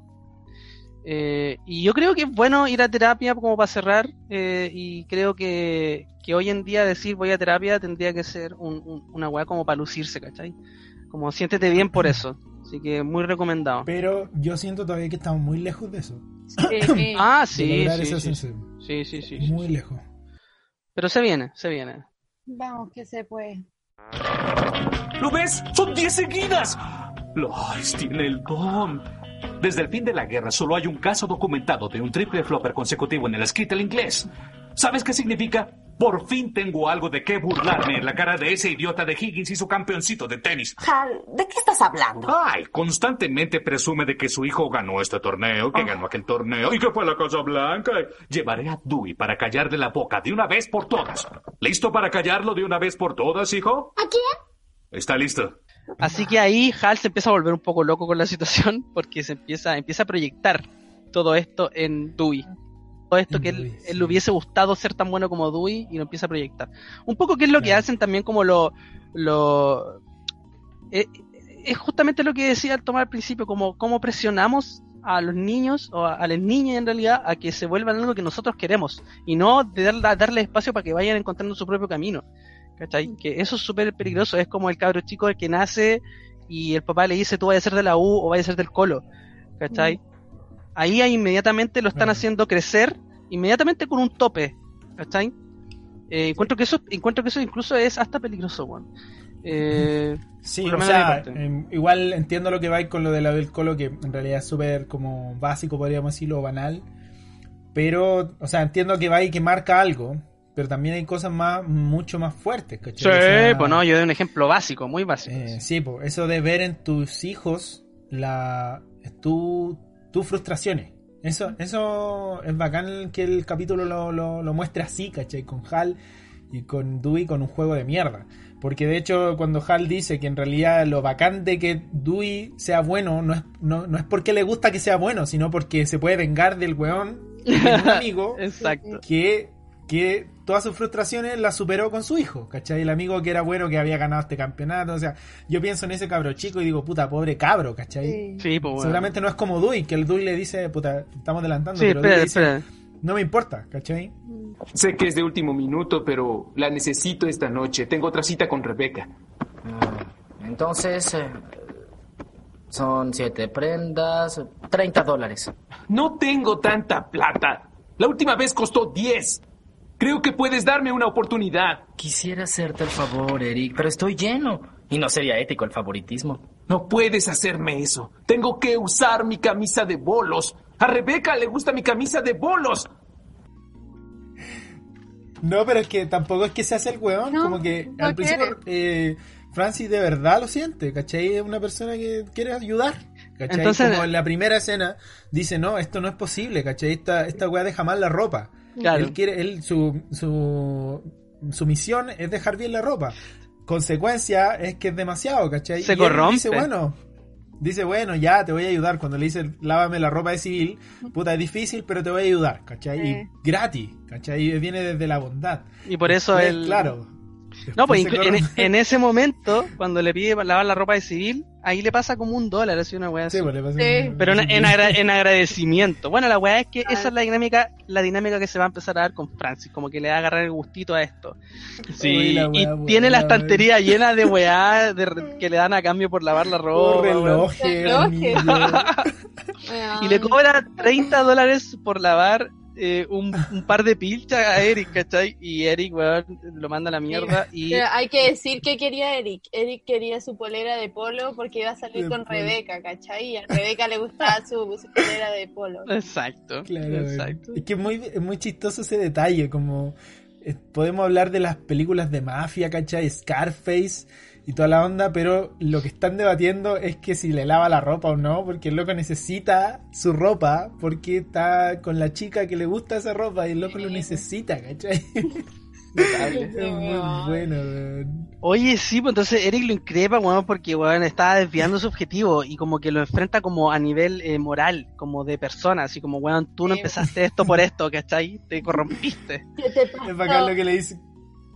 Eh, y yo creo que es bueno ir a terapia como para cerrar eh, y creo que, que, hoy en día decir voy a terapia tendría que ser una weá como para lucirse, ¿cachai? Como siéntete bien por eso. Así que muy recomendado. Pero yo siento todavía que estamos muy lejos de eso. [COUGHS] ah, sí, sí, sí. sí, sí, Muy lejos. Pero se viene, se viene. Vamos, que se puede. ¿Lo ves? Son 10 seguidas. Lois tiene el don. Desde el fin de la guerra solo hay un caso documentado de un triple flopper consecutivo en el escrito inglés. ¿Sabes qué significa? Por fin tengo algo de qué burlarme en la cara de ese idiota de Higgins y su campeoncito de tenis. Hal, ¿de qué estás hablando? Ay, constantemente presume de que su hijo ganó este torneo, que ah. ganó aquel torneo y que fue a la Casa Blanca. Llevaré a Dewey para callarle la boca de una vez por todas. ¿Listo para callarlo de una vez por todas, hijo? ¿A quién? Está listo. Así que ahí Hal se empieza a volver un poco loco con la situación [LAUGHS] porque se empieza, empieza a proyectar todo esto en Dewey. Todo esto que él, le hubiese gustado ser tan bueno como Dewey y lo empieza a proyectar. Un poco que es lo que hacen también como lo... lo eh, es justamente lo que decía al tomar al principio, como cómo presionamos a los niños o a, las niñas en realidad a que se vuelvan algo que nosotros queremos y no de darle espacio para que vayan encontrando su propio camino. ¿Cachai? Que eso es súper peligroso, es como el cabro chico que nace y el papá le dice tú vas a ser de la U o vas a ser del colo, ¿cachai? Mm. Ahí, inmediatamente lo están haciendo crecer, inmediatamente con un tope, ¿cachai? Eh, encuentro que eso encuentro que eso incluso es hasta peligroso, Juan. Eh, sí, o sea, em, igual entiendo lo que va con lo de la del colo, que en realidad es súper como básico, podríamos decirlo, banal. Pero, o sea, entiendo que va y que marca algo, pero también hay cosas más mucho más fuertes, ¿cachai? Sí, pues no, yo doy un ejemplo básico, muy básico. Eh, sí, pues eso de ver en tus hijos la tu, tus frustraciones. Eso, eso es bacán que el capítulo lo, lo, muestre así, ¿cachai? Con Hal y con Dewey con un juego de mierda. Porque de hecho, cuando Hal dice que en realidad lo bacán de que Dewey sea bueno no es, no, no es porque le gusta que sea bueno, sino porque se puede vengar del weón de un [LAUGHS] amigo Exacto. que, que todas sus frustraciones las superó con su hijo, ¿cachai? El amigo que era bueno, que había ganado este campeonato, o sea, yo pienso en ese cabro chico y digo, puta, pobre cabro, ¿cachai? Sí, pues bueno. Seguramente no es como Dui, que el Dui le dice, puta, estamos adelantando, Sí, pero espera, le dice, espera. no me importa, ¿cachai? Sé que es de último minuto, pero la necesito esta noche. Tengo otra cita con Rebeca. Entonces, eh, son siete prendas, 30 dólares. No tengo tanta plata. La última vez costó 10. Creo que puedes darme una oportunidad. Quisiera hacerte el favor, Eric, pero estoy lleno. Y no sería ético el favoritismo. No puedes hacerme eso. Tengo que usar mi camisa de bolos. A Rebeca le gusta mi camisa de bolos. No, pero es que tampoco es que se hace el weón, No, como que no al principio eh, Francis de verdad lo siente, ¿cachai? Es una persona que quiere ayudar, ¿cachai? Entonces- como en la primera escena dice, no, esto no es posible, ¿cachai? Esta, esta weá deja mal la ropa. Claro. Él quiere, él, su, su, su misión es dejar bien la ropa. Consecuencia es que es demasiado, ¿cachai? Se Y corrompe. Dice, bueno, dice, bueno, ya te voy a ayudar. Cuando le dice, lávame la ropa de civil, puta, es difícil, pero te voy a ayudar, ¿cachai? Y gratis, ¿cachai? Y viene desde la bondad. Y por eso él... Claro. No, pues en, corrompe. en ese momento, cuando le pide lavar la ropa de civil, ahí le pasa como un dólar, así una weá así. Sí, pues, le pasa Sí. un- Pero en, en agra- en agradecimiento. Bueno, la weá es que esa es la dinámica, la dinámica que se va a empezar a dar con Francis, como que le va a agarrar el gustito a esto. Uy, Sí, y weá tiene la estantería llena de weá de que le dan a cambio por lavar la ropa. Relojes. [LAUGHS] Y le cobra 30 dólares por lavar eh, un, un par de pilchas a Eric, ¿cachai? Y Eric, weón, lo manda a la mierda y... Pero hay que decir que quería Eric. Eric quería su polera de polo porque iba a salir De con polo. Rebeca, ¿cachai? Y a Rebeca le gustaba su, su polera de polo. Exacto, Claro, exacto. Es que es muy, es muy chistoso ese detalle, como eh, podemos hablar de las películas de mafia, ¿cachai? Scarface y toda la onda, pero lo que están debatiendo es que si le lava la ropa o no, porque el loco necesita su ropa, porque está con la chica que le gusta esa ropa y el loco lo necesita, ¿cachai? [LAUGHS] es muy bueno, weón. Oye, sí, pues entonces Eric lo increpa, weón, porque weón estaba desviando su objetivo y como que lo enfrenta como a nivel eh, moral, como de persona, así como, weón, tú no empezaste esto por esto, ¿cachai? Te corrompiste. ¿Qué te pasó? Es bacán lo que le dice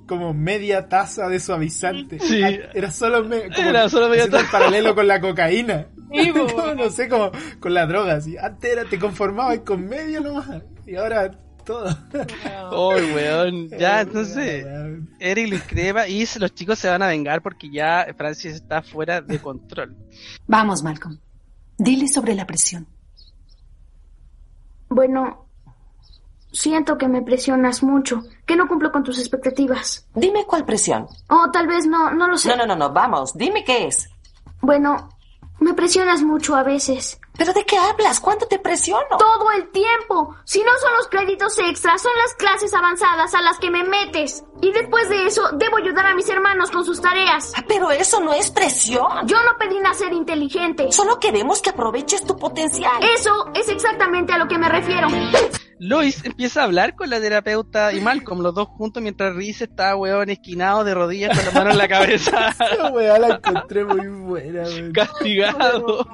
como media taza de suavizante. Sí. Ah, Era solo, me- como Era solo media taza. paralelo con la cocaína. Sí, [LAUGHS] Como, no sé, como con la droga. Así. Antes era, te conformabas con medio nomás. Y ahora todo. Ay, weón, ya, entonces Eric lo increpa y los chicos se van a vengar porque ya Francis está fuera de control. Vamos, Malcolm. Dile sobre la presión. Bueno, siento que me presionas mucho, que no cumplo con tus expectativas. Dime cuál presión. O tal vez no, no lo sé. No, no, no, no, vamos, dime qué es. Bueno, me presionas mucho a veces. ¿Pero de qué hablas? ¿Cuánto te presiono? Todo el tiempo. Si no son los créditos extras, son las clases avanzadas a las que me metes. Y después de eso, debo ayudar a mis hermanos con sus tareas. Ah, Pero eso no es presión. Yo no pedí nacer inteligente. Solo queremos que aproveches tu potencial. Eso es exactamente a lo que me refiero. Lois empieza a hablar con la terapeuta y Malcolm, los dos juntos, mientras Reese está, weón, esquinado de rodillas con la mano en la cabeza, [LAUGHS] Esa weá la encontré muy buena, weón. castigado.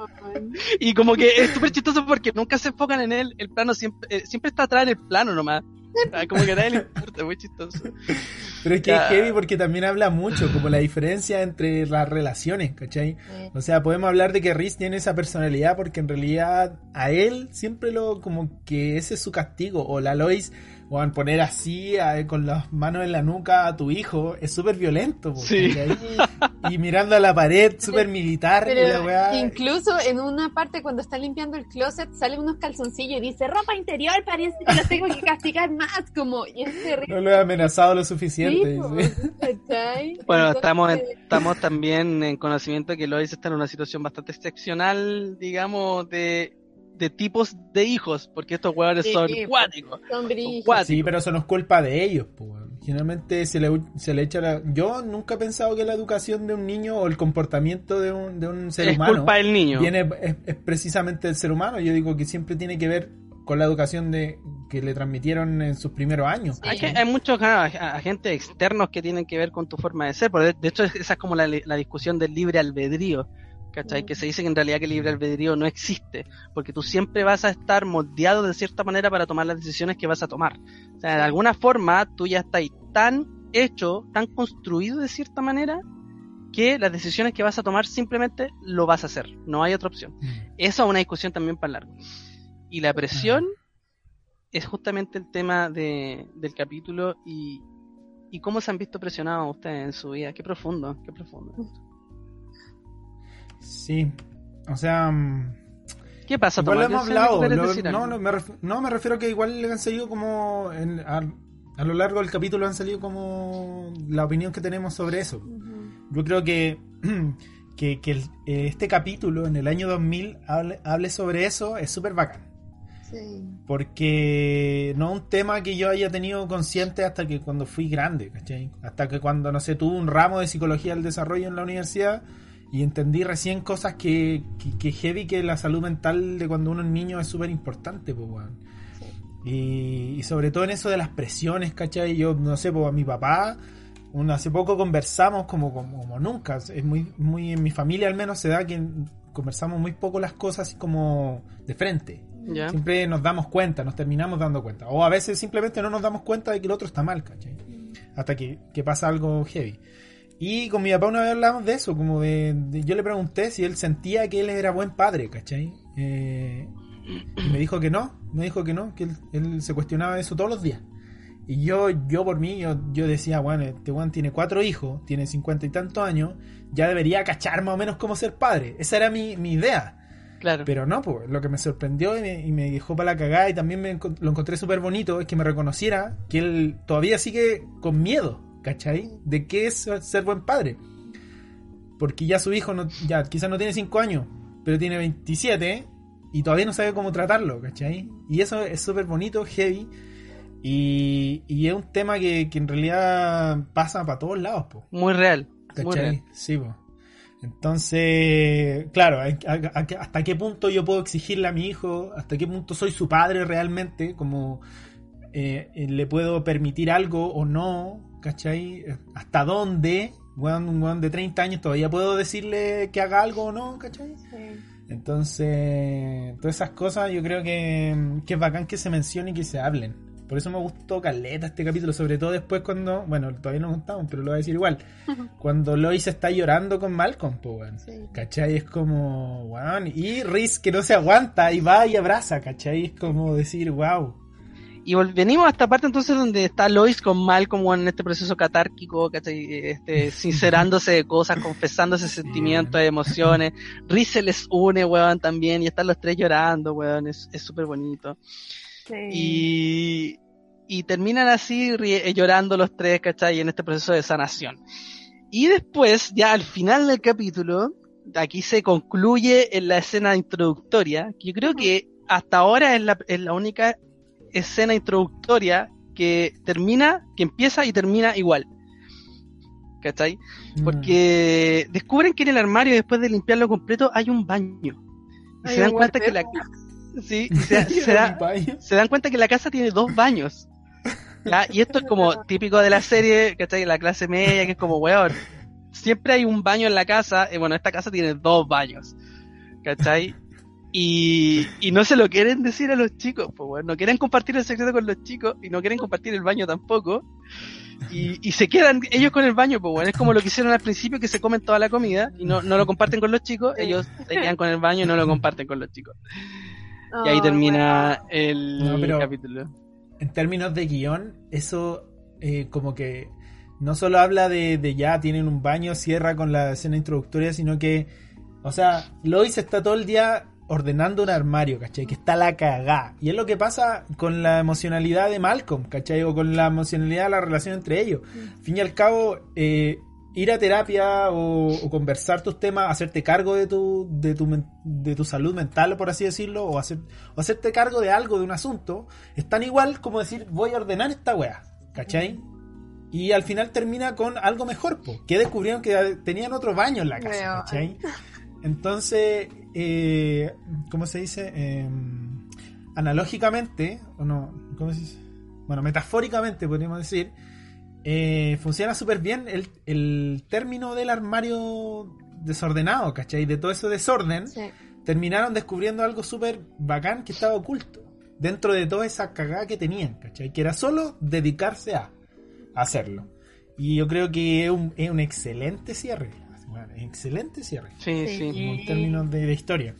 Y como que es súper chistoso porque nunca se enfocan en él, el plano siempre, eh, siempre está atrás en el plano nomás. [LAUGHS] Ah, Como que a nadie le importa, muy chistoso. Pero es que Ya. es heavy porque también habla mucho, como la diferencia entre las relaciones, ¿cachai? O sea, podemos hablar de que Riz tiene esa personalidad porque en realidad a él siempre lo, como que ese es su castigo. O la Lois, o al poner así, a- con las manos en la nuca a tu hijo, es súper violento. Sí. Y mirando a la pared, súper militar, y la Pero weá. incluso en una parte cuando está limpiando el closet salen unos calzoncillos y dice ropa interior, parece que los tengo que castigar más, como, y es terrible. No lo he amenazado lo suficiente. Sí. [LAUGHS] Bueno, Entonces, estamos, estamos también en conocimiento que Lois está en una situación bastante excepcional, digamos, de, de tipos de hijos, porque estos huevones Sí, son sí, cuáticos. Son cuáticos. Sí, pero eso no es culpa de ellos. weón. Generalmente se le, se le echa la... Yo nunca he pensado que la educación de un niño o el comportamiento de un, de un ser Es humano culpa del niño. viene es, es precisamente del ser humano. Yo digo que siempre tiene que ver con la educación de que le transmitieron en sus primeros años. Hay, que- hay muchos ah, agentes externos que tienen que ver con tu forma de ser. Por de de hecho, esa es como la, la discusión del libre albedrío. ¿Cachai? Que se dice que en realidad que el libre albedrío no existe, porque tú siempre vas a estar moldeado de cierta manera para tomar las decisiones que vas a tomar. O sea, de alguna forma tú ya estás tan hecho, tan construido de cierta manera, que las decisiones que vas a tomar simplemente lo vas a hacer, no hay otra opción. Mm. Eso es una discusión también para largo. Y la presión es justamente el tema de, del capítulo y, y cómo se han visto presionados ustedes en su vida. Qué profundo, qué profundo. Sí, o sea... Mm, ¿Qué pasa, Igual hemos hablado, no, no, me no, me refiero a que igual le han salido como... En, a, lo largo del capítulo han salido como la opinión que tenemos sobre eso. Yo creo que, [CLEARS THROAT] que, que este capítulo en el año 2000 hable, hable sobre eso es súper bacán. Porque no es un tema que yo haya tenido consciente hasta que cuando fui grande, ¿cachai? Hasta que cuando, no sé, tuve un ramo de psicología del desarrollo en la universidad y entendí recién cosas que, que, heavy que la salud mental de cuando uno es niño es súper importante, pues, y, sobre todo en eso de las presiones, ¿cachai? Yo, no sé, pues a mi papá, hace poco conversamos como, como, nunca, es muy, muy, en mi familia al menos se da que conversamos muy poco las cosas como de frente. Siempre nos damos cuenta, nos terminamos dando cuenta. O a veces simplemente no nos damos cuenta de que el otro está mal, ¿cachai? Hasta que, que pasa algo heavy. Y con mi papá una vez hablamos de eso, como de, yo le pregunté si él sentía que él era buen padre, ¿cachai? Eh, y me dijo que no, me dijo que no, que él, se cuestionaba eso todos los días. Y yo, yo por mí, yo, yo decía, bueno, este Juan tiene cuatro hijos, tiene cincuenta y tantos años, ya debería cachar más o menos cómo ser padre. Esa era mi, mi idea. Claro. Pero no, pues lo que me sorprendió y me, dejó para la cagada y también me, lo encontré súper bonito es que me reconociera que él todavía sigue con miedo ¿cachai? De qué es ser buen padre. Porque ya su hijo, no, ya quizás no tiene 5 años, pero tiene 27 y todavía no sabe cómo tratarlo, ¿cachai? Y eso es súper bonito, heavy. Y, y, es un tema que, en realidad pasa para todos lados, po. Muy real. ¿Cachai? Sí, po. Entonces, claro, hasta qué punto yo puedo exigirle a mi hijo, hasta qué punto soy su padre realmente, como eh, le puedo permitir algo o no, ¿cachai? ¿Hasta dónde? un weón de 30 años todavía puedo decirle que haga algo o no, ¿cachai? Entonces, todas esas cosas yo creo que, que es bacán que se mencionen y que se hablen. Por eso me gustó caleta este capítulo, sobre todo después cuando, bueno, todavía no contamos, pero lo voy a decir igual. [LAUGHS] cuando Lois está llorando con Malcolm, pues, ¿cachai? Es como, weón, y Riz que no se aguanta y va y abraza, ¿cachai? Es como decir, wow, y venimos a esta parte entonces donde está Lois con Malcolm en este proceso catárquico, este, [LAUGHS] sincerándose de cosas, confesándose sentimientos, emociones. Riz se les une, weón, también, y están los tres llorando, weón, es súper bonito. Y, y terminan así eh, llorando los tres, ¿cachai? En este proceso de sanación. Y después, ya al final del capítulo, aquí se concluye en la escena introductoria, que yo creo que hasta ahora es la, es la única escena introductoria que termina, que empieza y termina igual. ¿Cachai? Mm. Porque descubren que en el armario, después de limpiarlo completo, hay un baño. Y se dan cuenta que la sí, [LAUGHS] se, dan cuenta que la casa tiene dos baños. Y esto es como típico de la serie, ¿cachai? La clase media, que es como, weón, siempre hay un baño en la casa, y bueno, esta casa tiene dos baños. ¿Cachai? Y, y no se lo quieren decir a los chicos, pues bueno, no quieren compartir el secreto con los chicos y no quieren compartir el baño tampoco. Y, y se quedan ellos con el baño, pues bueno, es como lo que hicieron al principio que se comen toda la comida y no, no lo comparten con los chicos, ellos se quedan con el baño y no lo comparten con los chicos. Y ahí termina el capítulo. En términos de guion, eso eh, como que no solo habla de, de ya tienen un baño, cierra con la escena introductoria, sino que, o sea, Lois está todo el día ordenando un armario, ¿cachai? Que está la cagá. Y es lo que pasa con la emocionalidad de Malcolm, ¿cachai? O con la emocionalidad de la relación entre ellos. Al fin y al cabo, eh, ir a terapia o, conversar tus temas, hacerte cargo de tu, de tu, de tu salud mental, por así decirlo, o, hacer, o hacerte cargo de algo, de un asunto, es tan igual como decir, voy a ordenar esta wea, ¿cachai? Y al final termina con algo mejor, po, que descubrieron que tenían otro baño en la casa, ¿cachai? Entonces, eh, ¿cómo se dice? Em, analógicamente, o no, ¿cómo se dice? Bueno, metafóricamente podríamos decir, eh, funciona súper bien el, el, término del armario desordenado, ¿cachai? De todo ese desorden, terminaron descubriendo algo súper bacán que estaba oculto. Dentro de toda esa cagada que tenían, ¿cachai? Que era solo dedicarse a hacerlo. Y yo creo que es un, es un excelente cierre. Excelente cierre. Sí, sí. En términos de, historia.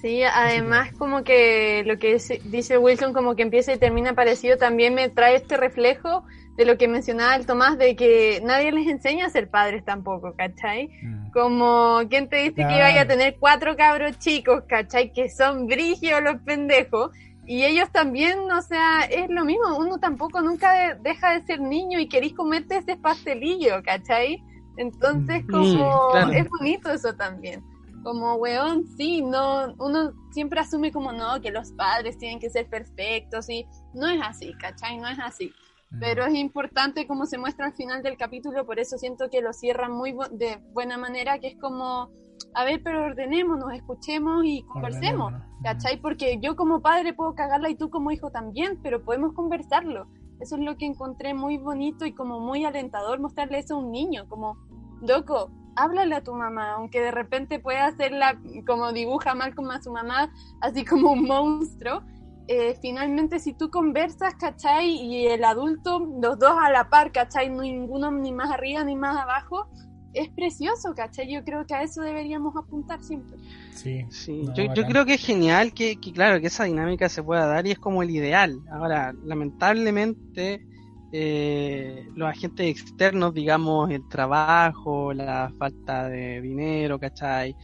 Sí, además como que lo que dice Wilson como que empieza y termina parecido también me trae este reflejo de lo que mencionaba el Tomás, de que nadie les enseña a ser padres tampoco, ¿cachai? Mm. Como, ¿quién te dice que iba a tener cuatro cabros chicos, ¿cachai? Que son brigios los pendejos. Y ellos también, o sea, es lo mismo, uno tampoco nunca deja de ser niño y querís comerte ese pastelillo, ¿cachai? Entonces, mm. como, es bonito eso también. Como, weón, sí, no, uno siempre asume como, no, que los padres tienen que ser perfectos y no es así, ¿cachai? No es así pero es importante como se muestra al final del capítulo, por eso siento que lo cierran muy de buena manera, que es como, a ver, pero ordenémonos, escuchemos y conversemos, ¿cachai? Porque yo como padre puedo cagarla y tú como hijo también, pero podemos conversarlo. Eso es lo que encontré muy bonito y como muy alentador mostrarle eso a un niño, como, loco, háblale a tu mamá, aunque de repente pueda hacerla como dibuja mal como a su mamá, así como un monstruo, eh, finalmente si tú conversas, ¿cachai? Y el adulto, los dos a la par, ¿cachai? Ninguno ni más arriba ni más abajo, es precioso, ¿cachai? Yo creo que a eso deberíamos apuntar siempre. Sí, sí. yo, creo que es genial que, claro, que esa dinámica se pueda dar y es como el ideal. Ahora, lamentablemente, eh, los agentes externos, digamos, el trabajo, la falta de dinero, ¿cachai?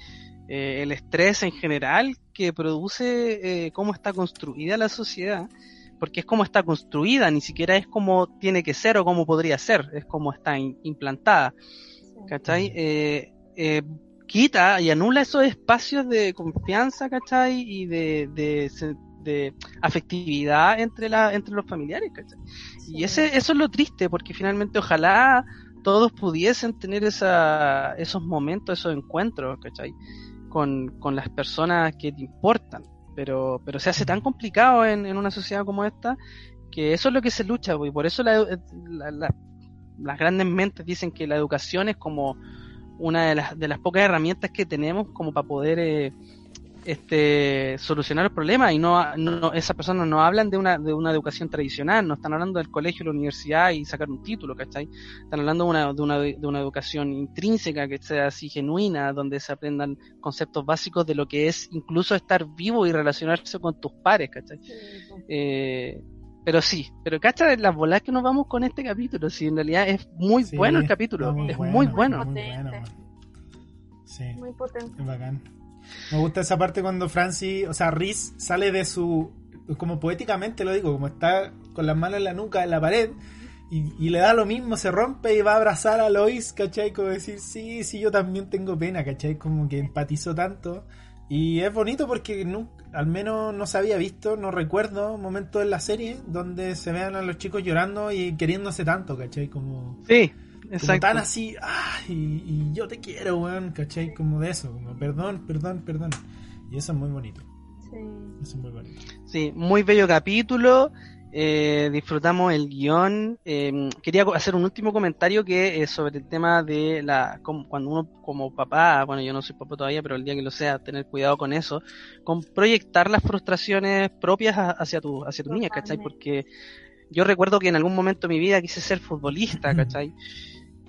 Eh, el estrés en general que produce eh, cómo está construida la sociedad, porque es como está construida, ni siquiera es como tiene que ser o cómo podría ser, es como está implantada. ¿Cachai? Eh, eh, quita y anula esos espacios de confianza, ¿cachai? Y de, de, afectividad entre, la, entre los familiares, ¿cachai? Y ese, eso es lo triste, porque finalmente ojalá todos pudiesen tener esa, esos momentos, esos encuentros, ¿cachai? con, con las personas que te importan. Pero, pero se hace tan complicado en, en una sociedad como esta que eso es lo que se lucha, y por eso la, las grandes mentes dicen que la educación es como una de las, de las pocas herramientas que tenemos como para poder eh, este, solucionar el problema y no, no, esas personas no hablan de una, de una educación tradicional, no están hablando del colegio, la universidad y sacar un título, ¿cachai? Están hablando de una, de una, de una educación intrínseca que sea así genuina, donde se aprendan conceptos básicos de lo que es incluso estar vivo y relacionarse con tus pares, ¿cachai? Eh, pero sí, pero cacha las bolas que nos vamos con este capítulo, si en realidad es muy bueno el capítulo, es muy bueno. Muy, bueno. Sí. muy potente. Es bacán. Me gusta esa parte cuando Francis, o sea, Riz sale de su, como poéticamente lo digo, como está con las manos en la nuca en la pared y, le da lo mismo, se rompe y va a abrazar a Lois, ¿cachai? Como decir, sí, sí, yo también tengo pena, ¿cachai? Como que empatizó tanto. Y es bonito porque al menos no se había visto, no recuerdo momentos en la serie donde se vean a los chicos llorando y queriéndose tanto, ¿cachai? Como... Sí Exacto. tan así, y, yo te quiero, weón, ¿cachai? Como de eso, como perdón, perdón, perdón. Y eso es muy bonito. Sí. Eso es muy bonito. Sí, muy bello capítulo. Eh, disfrutamos el guion. Em, quería hacer un último comentario que es sobre el tema de la cuando uno como papá, bueno yo no soy papá todavía, pero el día que lo sea, tener cuidado con eso, con proyectar las frustraciones propias hacia tu hacia tu niña, ¿cachai? Porque yo recuerdo que en algún momento de mi vida quise ser futbolista, ¿cachai?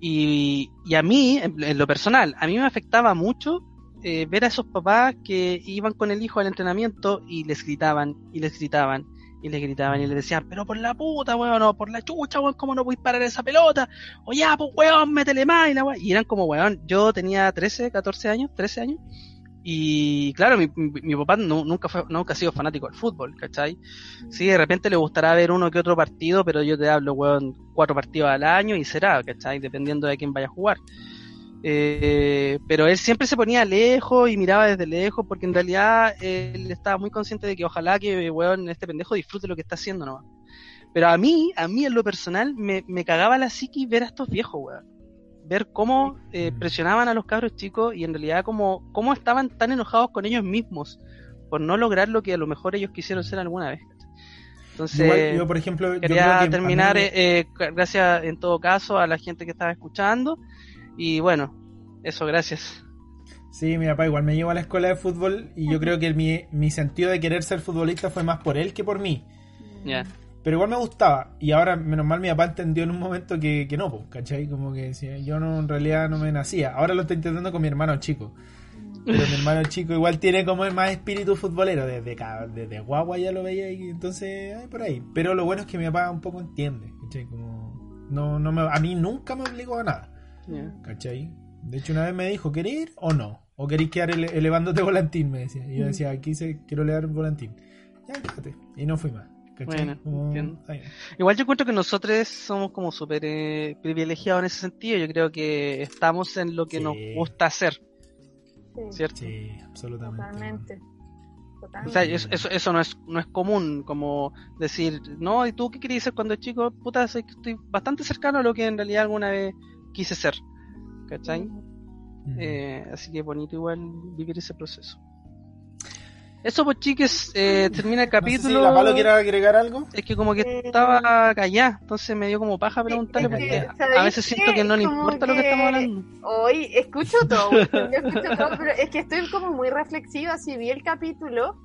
Y, y a mí, en, lo personal, a mí me afectaba mucho eh, ver a esos papás que iban con el hijo al entrenamiento y les gritaban, y les gritaban, y les gritaban, y les decían, pero por la puta, weón, no, por la chucha, weón, ¿cómo no a parar esa pelota? O ya, pues weón, métele más, y la weón. Y eran como, weón, yo tenía 13, 14 años, 13 años, y claro, mi, mi, papá nunca, fue, nunca ha sido fanático del fútbol, ¿cachai? Sí, de repente le gustará ver uno que otro partido, pero yo te hablo, weón, cuatro partidos al año y será, ¿cachai? Dependiendo de quién vaya a jugar. Eh, pero él siempre se ponía lejos y miraba desde lejos porque en realidad él estaba muy consciente de que ojalá que, weón, este pendejo disfrute lo que está haciendo nomás. Pero a mí, a mí en lo personal, me, me cagaba la psiqui ver a estos viejos, weón ver cómo eh, presionaban a los cabros chicos y en realidad cómo, cómo estaban tan enojados con ellos mismos por no lograr lo que a lo mejor ellos quisieron ser alguna vez. Entonces, yo, por ejemplo, quería terminar, eh, eh, gracias en todo caso a la gente que estaba escuchando y bueno, eso, gracias. Sí, mi papá igual me llevó a la escuela de fútbol y yo creo que mi, mi sentido de querer ser futbolista fue más por él que por mí. Ya. Pero igual me gustaba. Y ahora, menos mal, mi papá entendió en un momento que, que no, pues, ¿cachai? Como que decía, yo no, en realidad no me nacía. Ahora lo estoy intentando con mi hermano chico. Pero mi hermano chico igual tiene como el más espíritu futbolero. Desde, desde guagua ya lo veía y entonces, ay, por ahí. Pero lo bueno es que mi papá un poco entiende, ¿cachai? Como, no, no me, a mí nunca me obligó a nada, Ya. ¿cachai? De hecho, una vez me dijo, ¿querés ir o no? ¿O queréis quedar ele- elevándote volantín? Me decía. Y yo decía, aquí se, quiero elevar volantín. Ya, fíjate. Y no fui más. Bueno, entiendo. Igual yo encuentro que nosotros somos como súper eh, privilegiados en ese sentido. Yo creo que estamos en lo que Sí. nos gusta hacer, Sí, ¿cierto? Sí, absolutamente. totalmente. O sea, eso, eso, eso no es no es común, como decir, no, ¿y tú qué querías ser cuando chico? Puta, que estoy bastante cercano a lo que en realidad alguna vez quise ser. ¿Cachai? Eh, así que bonito igual vivir ese proceso. Eso pues chiques, eh, termina el No sé capítulo. si la Palo quiere agregar algo. Es que como que estaba callada, entonces me dio como paja preguntarle Es porque que, ¿sabéis a veces siento que no le importa lo que estamos hablando. Hoy escucho todo, [LAUGHS] yo escucho todo, pero es que estoy como muy reflexiva. Si vi el capítulo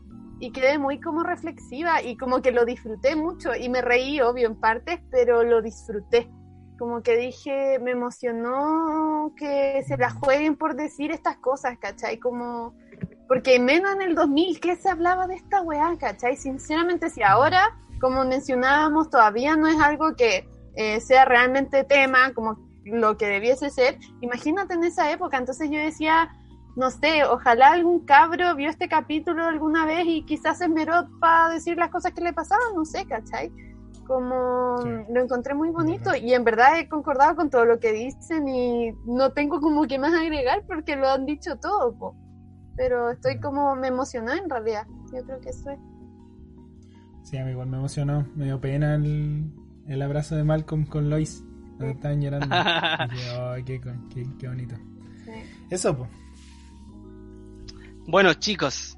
y quedé muy como reflexiva y como que lo disfruté mucho y me reí, obvio, en partes, pero lo disfruté. Como que dije, me emocionó que se la jueguen por decir estas cosas, ¿cachai? Como, porque menos en el 2000, ¿qué se hablaba de esta weá, cachai? Sinceramente, si ahora, como mencionábamos, todavía no es algo que eh, sea realmente tema, como lo que debiese ser, imagínate en esa época, entonces yo decía, no sé, ojalá algún cabro vio este capítulo alguna vez y quizás se esmeró para decir las cosas que le pasaban, no sé, ¿cachai? Como Sí. lo encontré muy bonito y en verdad he concordado con todo lo que dicen y no tengo como que más agregar porque lo han dicho todo, po. Pero estoy como, me emocionó en realidad, yo creo que eso es. Sí, a mí igual me emocionó. Me dio pena el, el abrazo de Malcolm con Lois. Cuando estaban llorando. [LAUGHS] Dije, "Ay, qué, con- qué, qué bonito. Sí. Eso, pues. Bueno, chicos,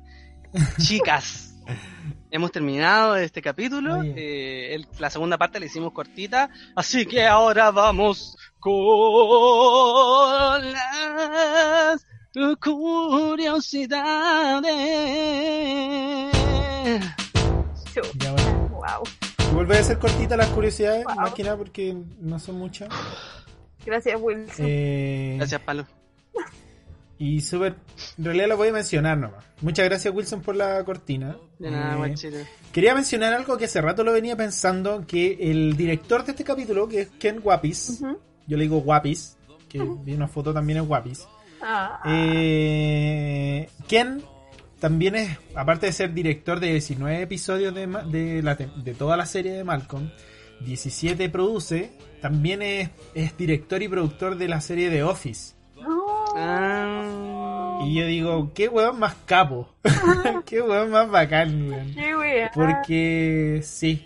chicas, [LAUGHS] hemos terminado este capítulo. Eh, el- la segunda parte la hicimos cortita, así que ahora vamos con las curiosidades. Ya bueno. Wow. Vuelve a ser cortita las curiosidades, más que nada porque no son muchas. Gracias, Wilson. Eh, Gracias, Palo. Y súper. En realidad la voy a mencionar nomás. Muchas gracias, Wilson, por la cortina. De nada, Eh. Quería mencionar algo que hace rato lo venía pensando, que el director de este capítulo, que es Ken Guapis, Ujú. yo le digo Guapis, que vi una foto también es Guapis. Ah, Eh, Ken también es, aparte de ser director de 19 episodios de, de, la tem- de toda la serie de Malcolm, 17 produce, también es, es director y productor de la serie de Office. Ah, Y yo digo, qué weón más capo, [LAUGHS] qué weón más bacán, weón. Porque sí,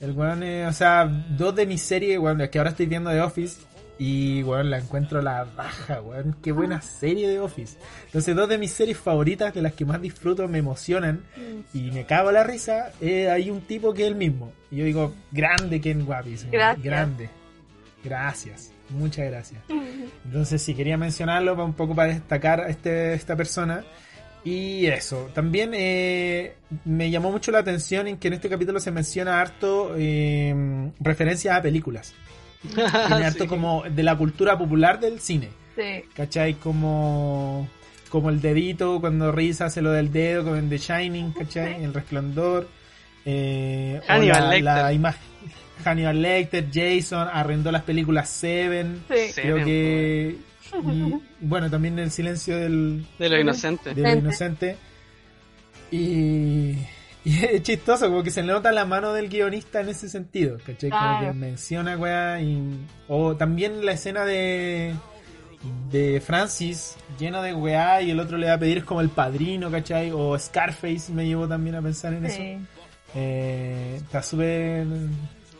el weón es, o sea, dos de mis series, weón, que ahora estoy viendo de Office, y weón, la encuentro la baja, weón, qué buena serie de Office. Entonces, dos de mis series favoritas, de las que más disfruto, me emocionan, y me cago la risa, eh, hay un tipo que es el mismo. Y yo digo, grande Ken Guapis, Gracias. grande. Gracias, muchas gracias. Entonces sí, quería mencionarlo un poco para destacar a este, esta persona. Y eso, también eh, me llamó mucho la atención en que en este capítulo se menciona harto eh, referencias a películas. Tiene [LAUGHS] harto Sí. como de la cultura popular del cine. Sí. ¿Cachai? Como, como el dedito, cuando Riz hace lo del dedo, como en The Shining, ¿cachai? El resplandor. Eh, o Hannibal la, Lecter. la imagen. Hannibal Lecter, Jason, arrendó las películas Seven. Sí. Creo Seven, que. Y, [LAUGHS] bueno, también el silencio del, De lo inocente. de lo inocente. Y, y es chistoso, como que se le nota la mano del guionista en ese sentido, ¿cachai? Como que menciona, weá, y... O también la escena de... De Francis, lleno de weá, y el otro le va a pedir como el padrino, ¿cachai? O Scarface me llevó también a pensar en eso. Eh, está súper...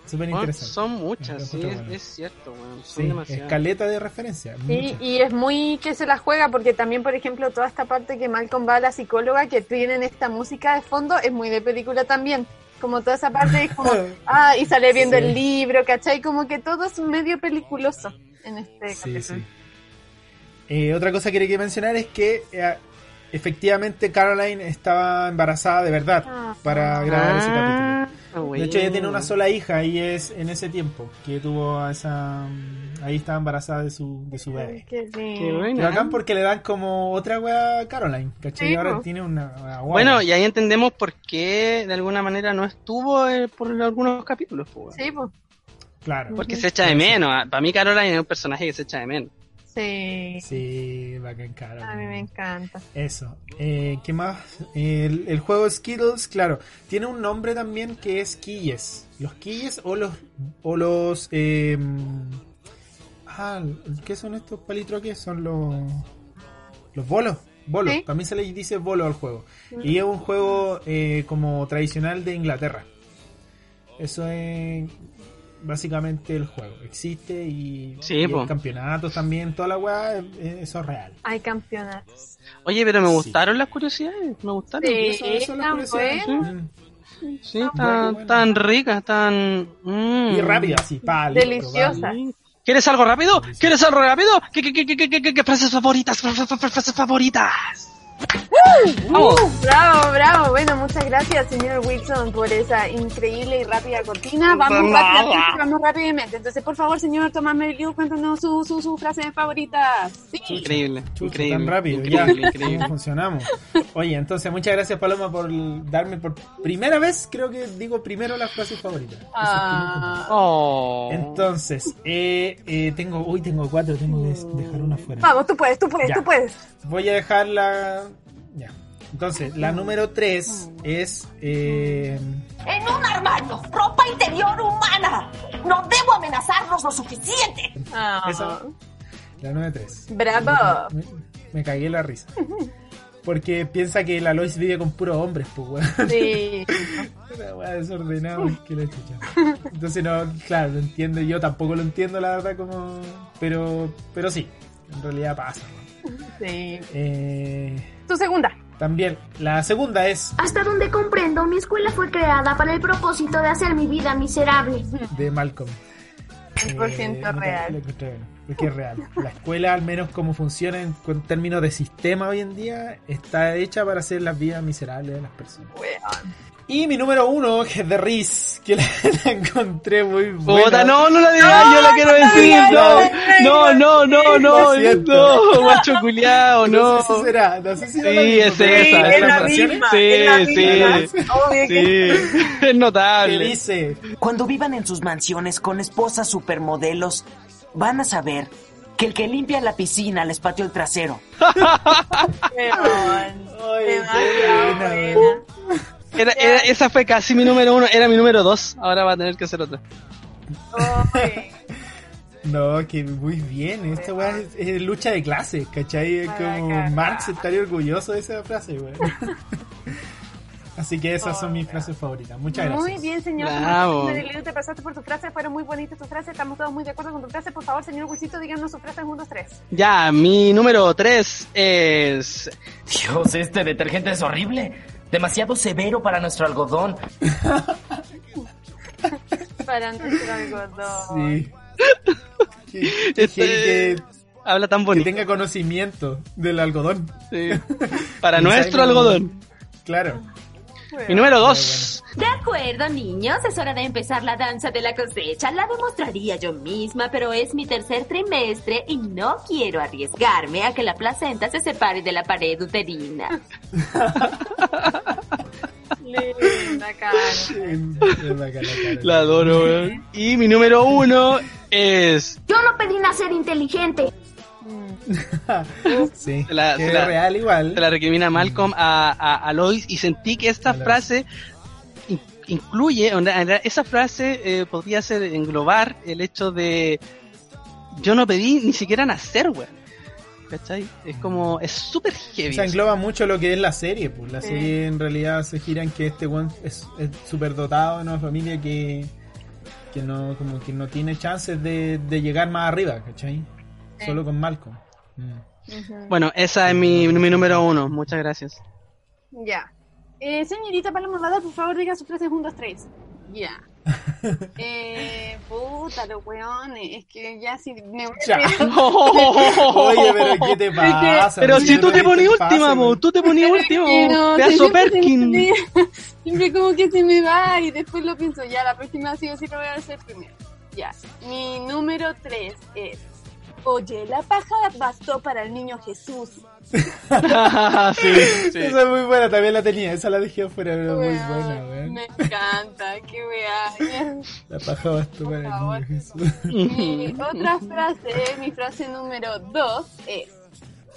Súper Bueno, interesante. son muchas, sí, es, bueno. es cierto, weón, son Sí, demasiadas. escaleta de referencia. Sí, y es muy que se la juega porque también, por ejemplo, toda esta parte que Malcolm va a la psicóloga que tienen esta música de fondo es muy de película también. Como toda esa parte es como, [LAUGHS] ah, y sale viendo Sí. el libro, ¿cachai? Como que todo es medio peliculoso en este Sí, capítulo. sí. Eh, otra cosa que quería mencionar es que eh, efectivamente Caroline estaba embarazada de verdad para grabar ese capítulo. De hecho, ella tiene una sola hija y es en ese tiempo que tuvo a esa. Ahí estaba embarazada de su, de su bebé. Qué Qué buena. Pero acá porque le dan como otra wea a Caroline, ¿cachai? Sí, Y ahora tiene una, una. Bueno, y ahí entendemos por qué de alguna manera no estuvo eh, por algunos capítulos. pues. Sí, pues. Claro. Porque se echa de menos. ah. Para mí Caroline es un personaje que se echa de menos. Sí. Sí, bacán Caroline. A mí me encanta. Eso. Eh, ¿Qué más? El, el juego Skittles, claro, tiene un nombre también que es Quilles. Los Quilles o los. O los eh, ah, ¿qué son estos palitroques? Son los. Los bolos. Bolos. Sí. También se les dice bolo al juego. Y es un juego eh, como tradicional de Inglaterra. Eso es básicamente el juego. Existe y, Sí, y hay campeonatos también. Toda la weá, eh, eso es real. Hay campeonatos. Oye, pero me Sí. gustaron las curiosidades. Me gustaron. Sí, Eso- eso tan curiosidad. bueno. Mm. Sí, bueno, tan, bueno. tan ricas, tan... mm. Y rápida, así, pa, listo, Deliciosa. va. ¿Quieres algo rápido? ¿Quieres algo rápido? ¿Qué, qué, qué, qué, qué, qué, qué frases favoritas? Fra- fra- fra- Frases favoritas. Vamos. Uh, bravo, bravo. Bueno, muchas gracias, señor Wilson, por esa increíble y rápida cortina. Vamos vamos rápidamente. Entonces, por favor, señor Tomás Meliu, cuéntanos sus su, su frases favoritas. Sí. Increíble, Chucha, increíble. tan rápido, increíble, ya. increíble. ¿Cómo funcionamos? Oye, entonces, muchas gracias, Paloma, por darme por primera vez, creo que digo primero las frases favoritas. Ah, Oh. Entonces, eh, eh, tengo, uy, tengo cuatro, tengo que dejar una fuera. vamos, tú puedes, tú puedes, Ya. tú puedes. Voy a dejar la. Ya. Entonces, la número tres es. eh, En un armario, ropa interior humana. No debo amenazarlos lo suficiente. Ah, esa. La número tres. Bravo. Me, me cagué la risa. Porque piensa que la Lois vive con puros hombres, pues, weón. Sí. [LAUGHS] Una weá desordenada, que la chucha. Entonces, no, claro, lo entiendo. Yo tampoco lo entiendo, la verdad, como. Pero, pero sí, en realidad pasa, weón. Sí. Eh, Tu segunda. también, la segunda es Hasta donde comprendo, mi escuela fue creada para el propósito de hacer mi vida miserable. de Malcolm. 100% no te- real. Porque es real. La escuela, al menos como funciona en, en términos de sistema hoy en día, está hecha para hacer las vidas miserables de las personas. Y mi número uno, que es de Riz, que la, la encontré muy buena. Puta, no, no la digas, yo la quiero decir. No, no, no, no, no, no, guacho culiao, No no. sé si será, no sé si Sí, es esa, ¿Es la misma? Sí, sí, que sí, es Que notable. dice, Cuando vivan en sus mansiones con esposas supermodelos, van a saber que el que limpia la piscina les pateó el trasero. [LAUGHS] Era, era- esa fue casi mi número uno, era mi número dos, ahora va a tener que hacer otra. No, que muy bien. Esta weá es, es lucha de clases, ¿cachai? Como. Marx estaría orgulloso de esa frase, weón. [LAUGHS] Así que esas son mis frases favoritas. Muchas gracias. Muy bien, señor. Bravo. Te pasaste por tus frases, fueron muy bonitas tus frases, estamos todos muy de acuerdo con tus frases. Por favor, señor Wilsito, díganos sus frases 1, 2, 3. Ya, mi número tres es... Dios, este detergente es horrible. Demasiado severo para nuestro algodón. [LAUGHS] Para nuestro algodón. Sí. Que, que- Este- que- Habla tan que bonito. tenga conocimiento del algodón. Sí. Para [LAUGHS] nuestro algodón. Claro. Mi número dos. De acuerdo, niños, es hora de empezar la danza de la cosecha. La demostraría yo misma, pero es mi tercer trimestre y no quiero arriesgarme a que la placenta se separe de la pared uterina. Linda, cara. Es bacana, cara. La adoro, weón. Y mi número uno es... Yo no pedí nacer inteligente. Sí. [LAUGHS] Se la- se real igual. Se la recrimina Malcolm a, a, a Lois y sentí que esta A frase in- incluye, esa frase eh, podría ser englobar el hecho de yo no pedí ni siquiera nacer, weón. ¿Cachai? Es como, es súper heavy. O sea, engloba mucho lo que es la serie, pues la Sí. serie en realidad se gira en que este weón es súper dotado en una familia que, que no, como que no tiene chances de, de llegar más arriba, ¿cachai? Solo con Malcolm. Mm. Bueno, esa es mi, mi número uno. Muchas gracias. Ya. Eh, señorita Paloma por favor, diga sus frases 1, 2, 3. Ya. [LAUGHS] Eh, puta, los weones. Es que ya si me voy Ya. a... [LAUGHS] Oye, pero ¿qué te pasa? Pero No si tú te pase, última, mo, weón. tú te ponías [LAUGHS] última, Que no, Perkin. Siempre como que se me va y después lo pienso, ya, la próxima sí o sí lo voy a hacer primero. Ya, mi número 3 es, oye, la paja bastó para el niño Jesús. [LAUGHS] sí, sí. Esa es muy buena, también la tenía, esa la dejé afuera, pero muy buena, weón. Me encanta, qué weá. La paja bastó para el favor. niño Jesús. Mi otra frase, mi frase número 2 es,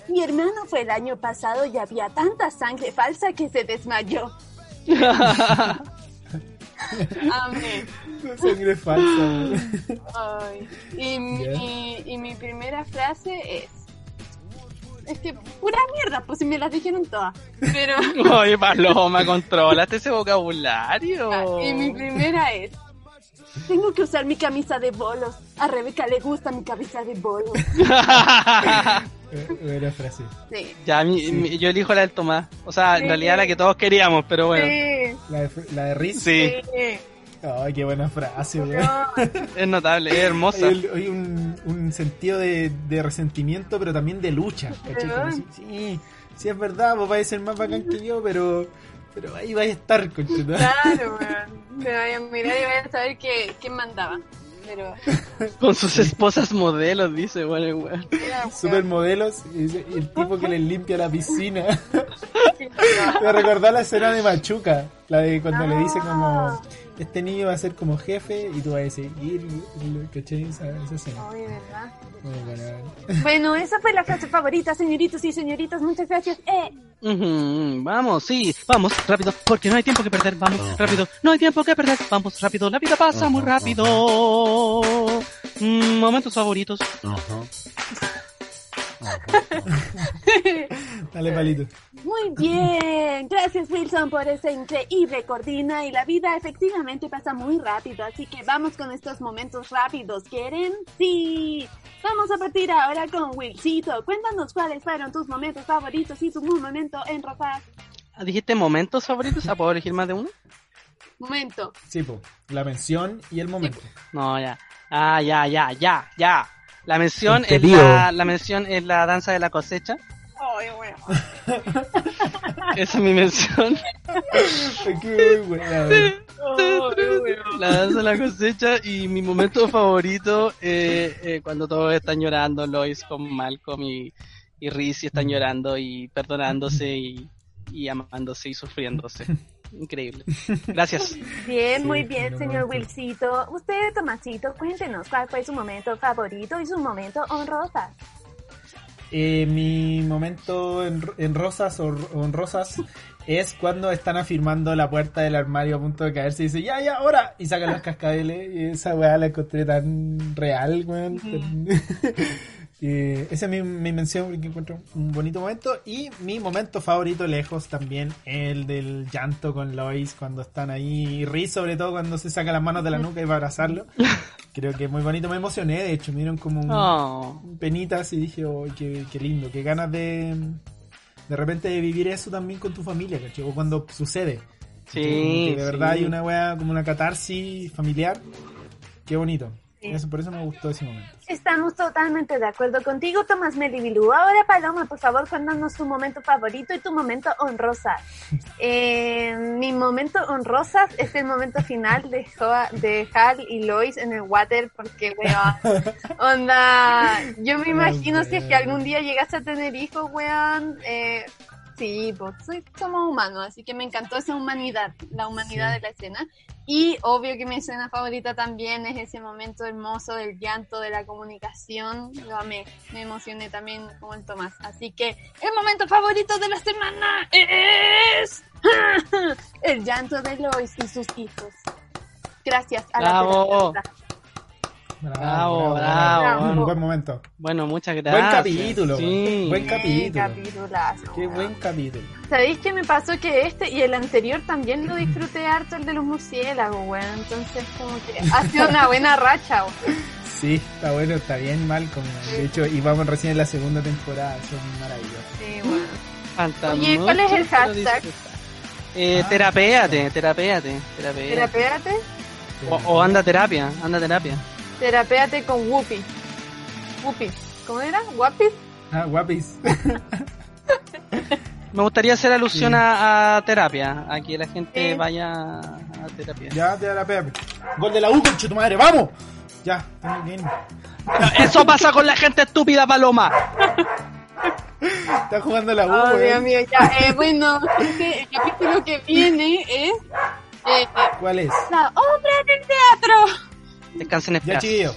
mi hermano fue el año pasado y había tanta sangre falsa que se desmayó. [LAUGHS] Amén. Sangre falsa. Ay, y, mi, y mi primera frase es. Es que pura mierda, pues si me las dijeron todas. Pero. [LAUGHS] Oye, Paloma, controlate ese vocabulario. y mi primera es. Tengo que usar mi camisa de bolos. A Rebeca le gusta mi camisa de bolos. Eh, Buena frase. Sí. Ya, mi- mi- yo elijo la del Tomás. O sea, en Sí. realidad la que todos queríamos, pero bueno. Sí. La de, la de Riz. Sí, Sí. Ay, qué buena frase, weón. es notable, es hermosa. Hay, hay un, un sentido de, de resentimiento, pero también de lucha. sí, sí, es verdad, vos vais a ser más bacán que yo, pero, pero ahí vais a estar, conchetumare. Claro, weón. Me vayan a mirar y vayan a saber que, quién mandaba. Pero. [LAUGHS] Con sus esposas modelos, dice, bueno, weón. Supermodelos y, el tipo que les limpia la piscina. [LAUGHS] Me recordó la escena de Machuca, la de cuando le dice como este niño va a ser como jefe y tú vas a seguir, ¿cachai? Esa, esa escena. Ay, ¿verdad? Muy buena. Bueno, esa fue la frase favorita, señoritos y señoritas. Muchas gracias. Eh, Vamos, sí, vamos, rápido, porque no hay tiempo que perder, vamos, rápido, no hay tiempo que perder, vamos, rápido, la vida pasa muy rápido. Mm, momentos favoritos. [LAUGHS] Dale, palito. Muy bien, gracias Wilson por esa increíble cortina y la vida efectivamente pasa muy rápido, así que vamos con estos momentos rápidos, ¿quieren? Sí. Vamos a partir ahora con Wilcito. Cuéntanos cuáles fueron tus momentos favoritos y tu momento en ropa. Ah, ¿Dijiste momentos favoritos? ¿A puedo elegir más de uno? Momento. Sí, po, la mención y el momento. No, ya. Ah, ya, ya, ya, ya. La mención es la, la mención es la danza de la cosecha. Ay, bueno. [LAUGHS] Esa es mi mención. Qué buena. La danza de la cosecha y mi momento favorito eh, eh, cuando todos están llorando, Lois con Malcolm y, y Reese están llorando y perdonándose y, y amándose y sufriéndose. Increíble. Gracias. [LAUGHS] Bien, Sí, muy bien, señor momento. Wilcito. Usted, Tomasito, cuéntenos cuál fue su momento favorito y su momento honrosa. Eh, mi momento en, en rosas o, o en rosas [LAUGHS] es cuando están afirmando la puerta del armario a punto de caerse y dice ya, ya, ahora y sacan los [LAUGHS] cascabeles y esa weá la encontré tan real, weón. Eh, esa es mi, mi mención porque encuentro un bonito momento y mi momento favorito lejos también el del llanto con Lois cuando están ahí y Riz sobre todo cuando se saca las manos de la nuca y va a abrazarlo [LAUGHS] creo que es muy bonito me emocioné de hecho me dieron como un, Oh. penitas y dije, oh, qué, qué lindo, qué ganas de de repente de vivir eso también con tu familia, ¿cachai? O cuando sucede. Sí, Que de verdad sí. hay una wea como una catarsis familiar. Qué bonito. Sí. Eso, por eso me gustó ese momento. Estamos totalmente de acuerdo contigo, Tomás Melibilú. Ahora, Paloma, por favor, cuéntanos tu momento favorito y tu momento honrosa. [LAUGHS] Eh, mi momento honrosa es el momento final de, Joa- de Hal y Lois en el water, porque, weón, [LAUGHS] onda, yo me imagino si es que algún día llegas a tener hijos, weón, eh, sí, pues soy, somos humanos, así que me encantó esa humanidad, la humanidad Sí. de la escena. Y obvio que mi escena favorita también es ese momento hermoso del llanto, de la comunicación. Lo amé, me emocioné también como el Tomás. Así que el momento favorito de la semana es [LAUGHS] el llanto de Lois y sus hijos. Gracias a Bravo. la Bravo, bravo. Un buen momento. Bueno, muchas gracias. Buen capítulo. Sí. Buen capítulo. Qué buen capítulo. ¿Sabéis qué me pasó? Que este y el anterior también lo disfruté harto, el de los murciélagos, weón. Entonces, como que ha sido una buena racha, weón. Sí, está bueno, está bien mal. Como, de hecho, y vamos recién en la segunda temporada. Son maravillosos. Sí. Falta Oye, ¿cuál es el hashtag? Eh, terapéate, terapéate, terapéate. Terapéate. O, anda terapia, anda terapia. Terapéate con Whoopi. Whoopi. ¿Cómo era? ¿Guapis? Ah, guapis. [LAUGHS] Me gustaría hacer alusión a, a, terapia, a que la gente vaya a terapia. Ya, terapia. Gol de la U, con tu madre, ¡vamos! Ya, tengo que irme. Eso pasa con la gente estúpida, Paloma. Está jugando la U, oh, Dios mío, ya. Eh, bueno, este, el capítulo que viene es. Eh, ¿Cuál es? La obra del teatro. Descansen en Ya, chiquillo.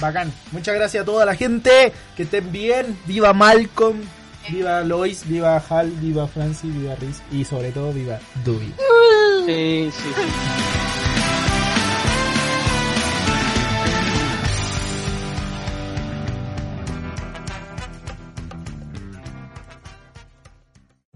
Bacán. Muchas gracias a toda la gente. Que estén bien. Viva Malcolm. Viva Lois. Viva Hal. Viva Francis. Viva Riz. Y sobre todo, viva Dewey. Sí, sí, sí.